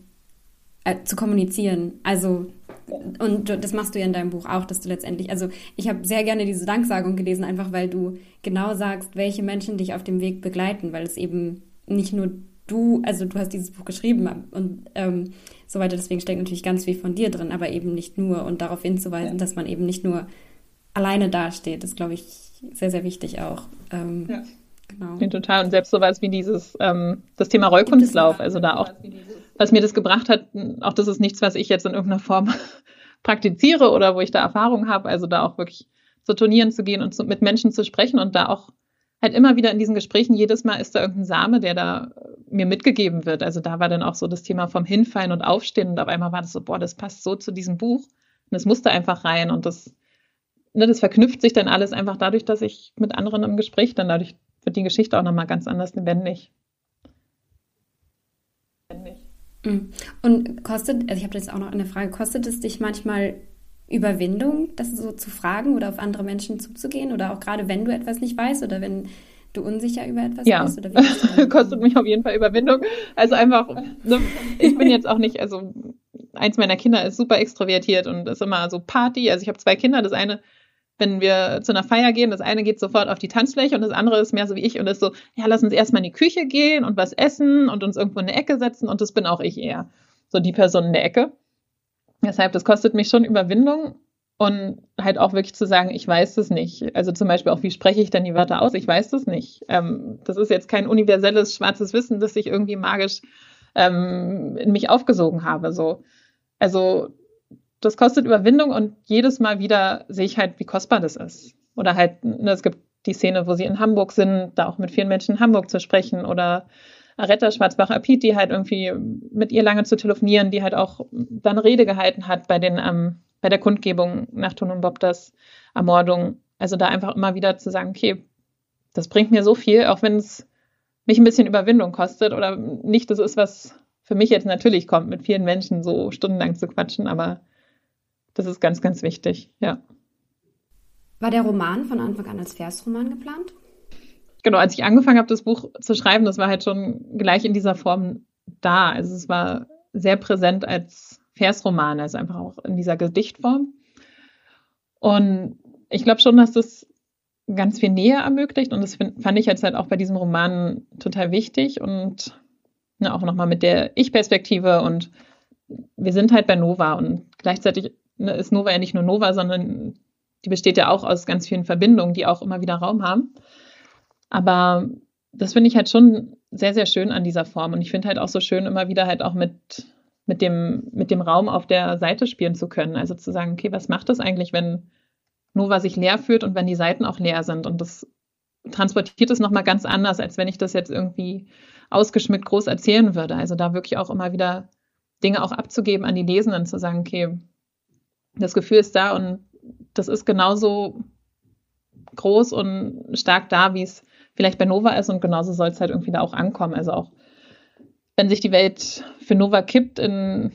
äh, zu kommunizieren. Also, und das machst du ja in deinem Buch auch, dass du letztendlich, also ich habe sehr gerne diese Danksagung gelesen, einfach weil du genau sagst, welche Menschen dich auf dem Weg begleiten, weil es eben nicht nur du, also du hast dieses Buch geschrieben und ähm, so weiter, deswegen steckt natürlich ganz viel von dir drin, aber eben nicht nur und darauf hinzuweisen, ja. dass man eben nicht nur alleine dasteht, ist, glaube ich, sehr, sehr wichtig auch. Ähm, ja. Genau. Nee, total. Und selbst sowas wie dieses, ähm, das Thema Rollkunstlauf, also da auch, was mir das gebracht hat, auch das ist nichts, was ich jetzt in irgendeiner Form (laughs) praktiziere oder wo ich da Erfahrung habe, also da auch wirklich zu Turnieren zu gehen und zu, mit Menschen zu sprechen und da auch halt immer wieder in diesen Gesprächen, jedes Mal ist da irgendein Same, der da mir mitgegeben wird. Also da war dann auch so das Thema vom Hinfallen und Aufstehen und auf einmal war das so, boah, das passt so zu diesem Buch und es musste einfach rein und das, ne, das verknüpft sich dann alles einfach dadurch, dass ich mit anderen im Gespräch dann dadurch wird die Geschichte auch nochmal ganz anders lebendig. Mhm. Und kostet, also ich habe jetzt auch noch eine Frage, kostet es dich manchmal Überwindung, das so zu fragen oder auf andere Menschen zuzugehen oder auch gerade wenn du etwas nicht weißt oder wenn du unsicher über etwas ja. bist? Oder (laughs) kostet mich auf jeden Fall Überwindung. Also einfach, ne, ich bin jetzt auch nicht, also eins meiner Kinder ist super extrovertiert und ist immer so Party. Also ich habe zwei Kinder, das eine wenn wir zu einer Feier gehen, das eine geht sofort auf die Tanzfläche und das andere ist mehr so wie ich und ist so, ja, lass uns erstmal in die Küche gehen und was essen und uns irgendwo in eine Ecke setzen und das bin auch ich eher. So die Person in der Ecke. Deshalb, das kostet mich schon Überwindung und halt auch wirklich zu sagen, ich weiß das nicht. Also zum Beispiel auch, wie spreche ich denn die Wörter aus? Ich weiß das nicht. Ähm, das ist jetzt kein universelles schwarzes Wissen, das ich irgendwie magisch ähm, in mich aufgesogen habe. So. Also das kostet Überwindung und jedes Mal wieder sehe ich halt, wie kostbar das ist. Oder halt, ne, es gibt die Szene, wo sie in Hamburg sind, da auch mit vielen Menschen in Hamburg zu sprechen oder Aretta Schwarzbach-Apit, die halt irgendwie mit ihr lange zu telefonieren, die halt auch dann Rede gehalten hat bei den, ähm, bei der Kundgebung nach Ton und Bobdas Ermordung. Also da einfach immer wieder zu sagen, okay, das bringt mir so viel, auch wenn es mich ein bisschen Überwindung kostet oder nicht das ist, was für mich jetzt natürlich kommt, mit vielen Menschen so stundenlang zu quatschen, aber das ist ganz, ganz wichtig, ja. War der Roman von Anfang an als Versroman geplant? Genau, als ich angefangen habe, das Buch zu schreiben, das war halt schon gleich in dieser Form da. Also es war sehr präsent als Versroman, also einfach auch in dieser Gedichtform. Und ich glaube schon, dass das ganz viel Nähe ermöglicht und das fand ich jetzt halt auch bei diesem Roman total wichtig und ne, auch nochmal mit der Ich-Perspektive und wir sind halt bei Nova und gleichzeitig ist Nova ja nicht nur Nova, sondern die besteht ja auch aus ganz vielen Verbindungen, die auch immer wieder Raum haben. Aber das finde ich halt schon sehr, sehr schön an dieser Form. Und ich finde halt auch so schön, immer wieder halt auch mit, mit, dem, mit dem Raum auf der Seite spielen zu können. Also zu sagen, okay, was macht das eigentlich, wenn Nova sich leer fühlt und wenn die Seiten auch leer sind? Und das transportiert es nochmal ganz anders, als wenn ich das jetzt irgendwie ausgeschmückt groß erzählen würde. Also da wirklich auch immer wieder Dinge auch abzugeben an die Lesenden, zu sagen, okay, das Gefühl ist da und das ist genauso groß und stark da, wie es vielleicht bei Nova ist und genauso soll es halt irgendwie da auch ankommen. Also auch wenn sich die Welt für Nova kippt in,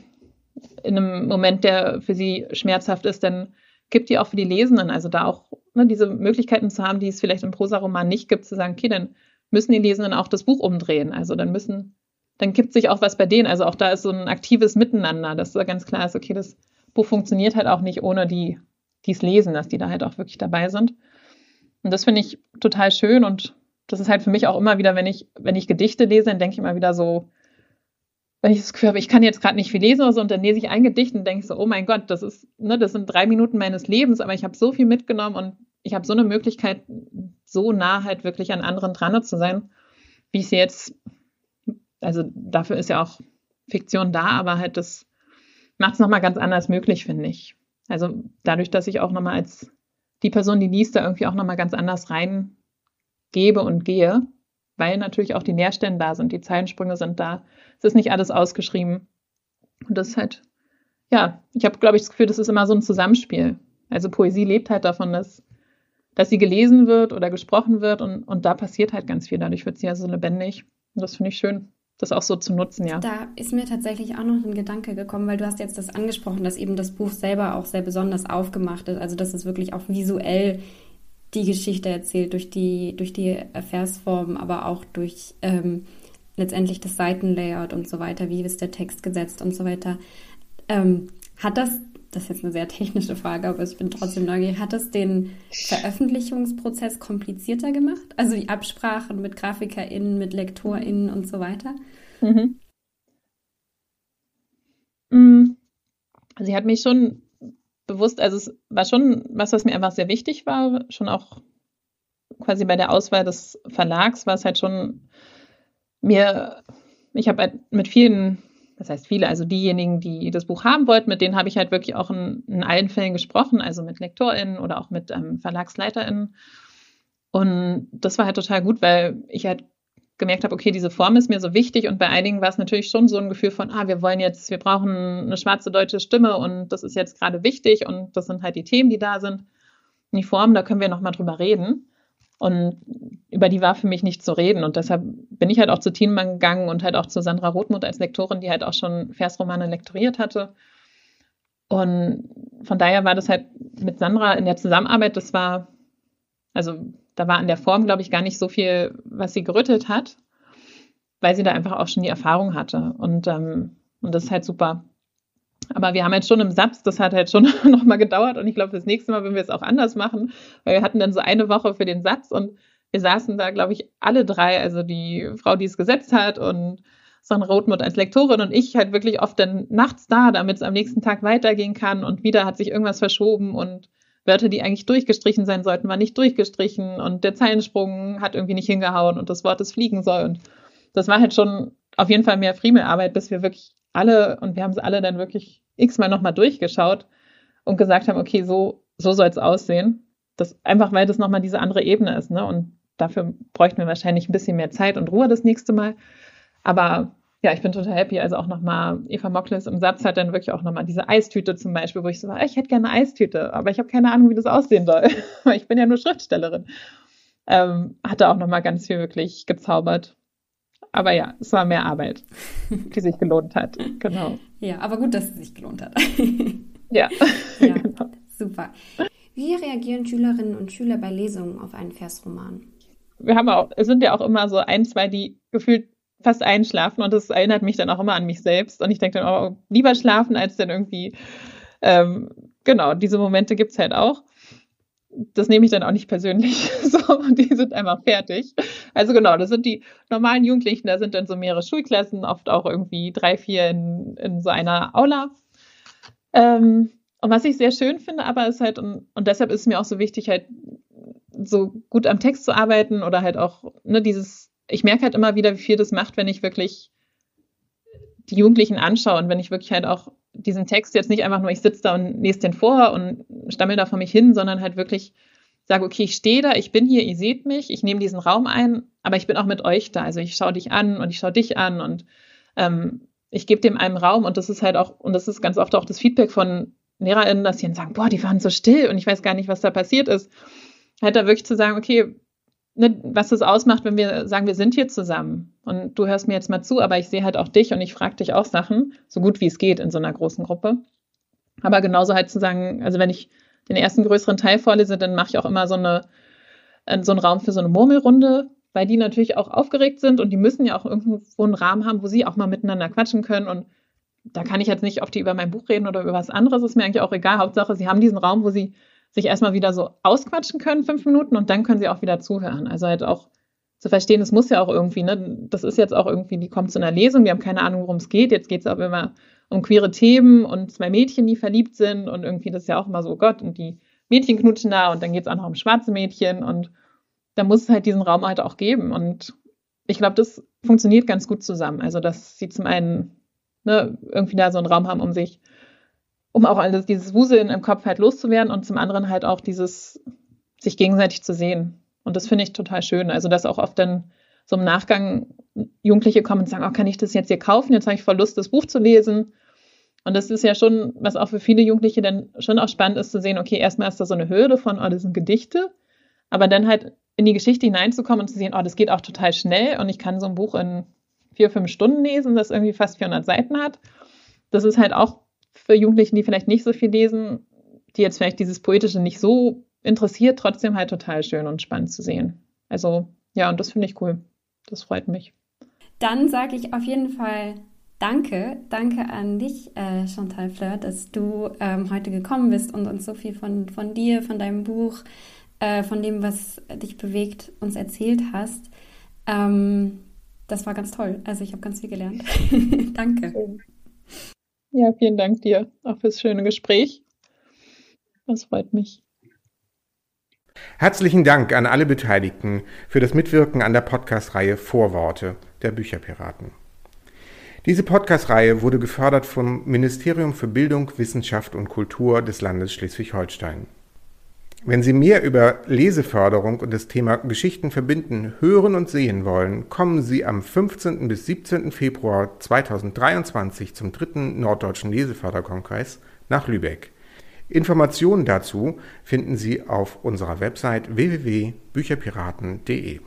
in einem Moment, der für sie schmerzhaft ist, dann kippt die auch für die Lesenden. Also da auch ne, diese Möglichkeiten zu haben, die es vielleicht im Prosaroman nicht gibt, zu sagen, okay, dann müssen die Lesenden auch das Buch umdrehen. Also dann müssen, dann kippt sich auch was bei denen. Also auch da ist so ein aktives Miteinander, dass da ganz klar ist, okay, das Buch funktioniert halt auch nicht ohne die, die es lesen, dass die da halt auch wirklich dabei sind. Und das finde ich total schön und das ist halt für mich auch immer wieder, wenn ich, wenn ich Gedichte lese, dann denke ich immer wieder so, wenn ich das Gefühl habe, ich kann jetzt gerade nicht viel lesen oder so, und dann lese ich ein Gedicht und denke so, oh mein Gott, das ist, ne, das sind drei Minuten meines Lebens, aber ich habe so viel mitgenommen und ich habe so eine Möglichkeit, so nah halt wirklich an anderen dran zu sein, wie ich sie jetzt, also dafür ist ja auch Fiktion da, aber halt das macht es nochmal ganz anders möglich, finde ich. Also dadurch, dass ich auch nochmal als die Person, die liest, da irgendwie auch nochmal ganz anders reingebe und gehe, weil natürlich auch die Nährstellen da sind, die Zeilensprünge sind da. Es ist nicht alles ausgeschrieben. Und das ist halt, ja, ich habe, glaube ich, das Gefühl, das ist immer so ein Zusammenspiel. Also Poesie lebt halt davon, dass, dass sie gelesen wird oder gesprochen wird und, und da passiert halt ganz viel. Dadurch wird sie ja so lebendig. Und das finde ich schön das auch so zu nutzen, ja. Da ist mir tatsächlich auch noch ein Gedanke gekommen, weil du hast jetzt das angesprochen, dass eben das Buch selber auch sehr besonders aufgemacht ist. Also dass es wirklich auch visuell die Geschichte erzählt, durch die, durch die Versform, aber auch durch ähm, letztendlich das Seitenlayout und so weiter, wie ist der Text gesetzt und so weiter. Ähm, hat das, das ist jetzt eine sehr technische Frage, aber ich bin trotzdem neugierig, hat das den Veröffentlichungsprozess komplizierter gemacht? Also die Absprachen mit GrafikerInnen, mit LektorInnen und so weiter? Mhm. Mm. Sie hat mich schon bewusst, also es war schon was, was mir einfach sehr wichtig war, schon auch quasi bei der Auswahl des Verlags war es halt schon mir, ich habe halt mit vielen, das heißt viele, also diejenigen, die das Buch haben wollten, mit denen habe ich halt wirklich auch in, in, allen Fällen gesprochen, also mit LektorInnen oder auch mit ähm, VerlagsleiterInnen. Und das war halt total gut, weil ich halt gemerkt habe, okay, diese Form ist mir so wichtig und bei einigen war es natürlich schon so ein Gefühl von, ah, wir wollen jetzt, wir brauchen eine schwarze deutsche Stimme und das ist jetzt gerade wichtig und das sind halt die Themen, die da sind. Die Form, da können wir nochmal drüber reden. Und über die war für mich nicht zu reden. Und deshalb bin ich halt auch zu Thielmann gegangen und halt auch zu Sandra Rothmuth als Lektorin, die halt auch schon Versromane lektoriert hatte. Und von daher war das halt mit Sandra in der Zusammenarbeit, das war, also da war an der Form, glaube ich, gar nicht so viel, was sie gerüttelt hat, weil sie da einfach auch schon die Erfahrung hatte. Und, ähm, und das ist halt super. Aber wir haben jetzt schon im Satz, das hat halt schon (laughs) nochmal gedauert. Und ich glaube, das nächste Mal, wenn wir es auch anders machen, weil wir hatten dann so eine Woche für den Satz und wir saßen da, glaube ich, alle drei, also die Frau, die es gesetzt hat und Sandra Rothmuth als Lektorin und ich halt wirklich oft dann nachts da, damit es am nächsten Tag weitergehen kann. Und wieder hat sich irgendwas verschoben und Wörter, die eigentlich durchgestrichen sein sollten, waren nicht durchgestrichen. Und der Zeilensprung hat irgendwie nicht hingehauen und das Wort, das fliegen soll. Und das war halt schon auf jeden Fall mehr Friemelarbeit, bis wir wirklich alle, und wir haben es alle dann wirklich x-mal nochmal durchgeschaut und gesagt haben, okay, so, so soll es aussehen. Das, einfach weil das nochmal diese andere Ebene ist, ne? Und dafür bräuchten wir wahrscheinlich ein bisschen mehr Zeit und Ruhe das nächste Mal. Aber ja, ich bin total happy. Also auch nochmal, Eva Mockles im Satz hat dann wirklich auch nochmal diese Eistüte zum Beispiel, wo ich so war, ich hätte gerne eine Eistüte, aber ich habe keine Ahnung, wie das aussehen soll. (laughs) ich bin ja nur Schriftstellerin. Ähm, hatte auch nochmal ganz viel wirklich gezaubert. Aber ja, es war mehr Arbeit, die sich gelohnt hat. Genau. Ja, aber gut, dass es sich gelohnt hat. ja. (laughs) ja (laughs) genau. Super. Wie reagieren Schülerinnen und Schüler bei Lesungen auf einen Versroman? Wir haben auch, es sind ja auch immer so ein, zwei, die gefühlt fast einschlafen und das erinnert mich dann auch immer an mich selbst. Und ich denke dann, oh, lieber schlafen als dann irgendwie, ähm, genau, diese Momente gibt es halt auch. Das nehme ich dann auch nicht persönlich. (laughs) so, die sind einfach fertig. Also genau, das sind die normalen Jugendlichen, da sind dann so mehrere Schulklassen, oft auch irgendwie drei, vier in, in so einer Aula. Ähm, und was ich sehr schön finde, aber ist halt, und, und deshalb ist es mir auch so wichtig, halt so gut am Text zu arbeiten oder halt auch ne, dieses ich merke halt immer wieder, wie viel das macht, wenn ich wirklich die Jugendlichen anschaue und wenn ich wirklich halt auch diesen Text jetzt nicht einfach nur, ich sitze da und lese den vor und stammel da vor mich hin, sondern halt wirklich sage, okay, ich stehe da, ich bin hier, ihr seht mich, ich nehme diesen Raum ein, aber ich bin auch mit euch da. Also ich schaue dich an und ich schaue dich an und ähm, ich gebe dem einen Raum und das ist halt auch, und das ist ganz oft auch das Feedback von LehrerInnen, dass sie dann sagen, boah, die waren so still und ich weiß gar nicht, was da passiert ist. Halt da wirklich zu sagen, okay, ne, was das ausmacht, wenn wir sagen, wir sind hier zusammen und du hörst mir jetzt mal zu, aber ich sehe halt auch dich und ich frage dich auch Sachen, so gut wie es geht in so einer großen Gruppe. Aber genauso halt zu sagen, also wenn ich den ersten größeren Teil vorlese, dann mache ich auch immer so eine äh, so einen Raum für so eine Murmelrunde, weil die natürlich auch aufgeregt sind und die müssen ja auch irgendwo einen Rahmen haben, wo sie auch mal miteinander quatschen können und da kann ich jetzt nicht auf die über mein Buch reden oder über was anderes, ist mir eigentlich auch egal. Hauptsache, sie haben diesen Raum, wo sie sich erstmal wieder so ausquatschen können, fünf Minuten, und dann können sie auch wieder zuhören. Also halt auch zu verstehen, es muss ja auch irgendwie, ne, das ist jetzt auch irgendwie, die kommt zu einer Lesung, die haben keine Ahnung, worum es geht. Jetzt geht es aber immer um queere Themen und zwei Mädchen, die verliebt sind und irgendwie das ist ja auch immer so, oh Gott, und die Mädchen knutschen da und dann geht es auch noch um schwarze Mädchen und da muss es halt diesen Raum halt auch geben. Und ich glaube, das funktioniert ganz gut zusammen. Also, dass sie zum einen ne, irgendwie da so einen Raum haben, um sich um auch alles dieses Wuseln im Kopf halt loszuwerden und zum anderen halt auch dieses sich gegenseitig zu sehen. Und das finde ich total schön. Also, dass auch oft dann so im Nachgang Jugendliche kommen und sagen, oh, kann ich das jetzt hier kaufen? Jetzt habe ich voll Lust, das Buch zu lesen. Und das ist ja schon, was auch für viele Jugendliche dann schon auch spannend ist zu sehen, okay, erstmal ist da so eine Hürde von, oh, das sind Gedichte, aber dann halt in die Geschichte hineinzukommen und zu sehen, oh, das geht auch total schnell und ich kann so ein Buch in vier, fünf Stunden lesen, das irgendwie fast 400 Seiten hat. Das ist halt auch für Jugendlichen, die vielleicht nicht so viel lesen, die jetzt vielleicht dieses Poetische nicht so interessiert, trotzdem halt total schön und spannend zu sehen. Also ja, und das finde ich cool. Das freut mich. Dann sage ich auf jeden Fall Danke, danke an dich, äh, Chantal Fleur, dass du ähm, heute gekommen bist und uns so viel von, von dir, von deinem Buch, äh, von dem, was dich bewegt, uns erzählt hast. Ähm, das war ganz toll. Also ich habe ganz viel gelernt. (laughs) danke. Ja, vielen Dank dir auch fürs schöne Gespräch. Das freut mich. Herzlichen Dank an alle Beteiligten für das Mitwirken an der Podcast-Reihe Vorworte der Bücherpiraten. Diese Podcast-Reihe wurde gefördert vom Ministerium für Bildung, Wissenschaft und Kultur des Landes Schleswig-Holstein. Wenn Sie mehr über Leseförderung und das Thema Geschichten verbinden hören und sehen wollen, kommen Sie am 15. bis 17. Februar 2023 zum dritten Norddeutschen Leseförderkongress nach Lübeck. Informationen dazu finden Sie auf unserer Website www.bücherpiraten.de.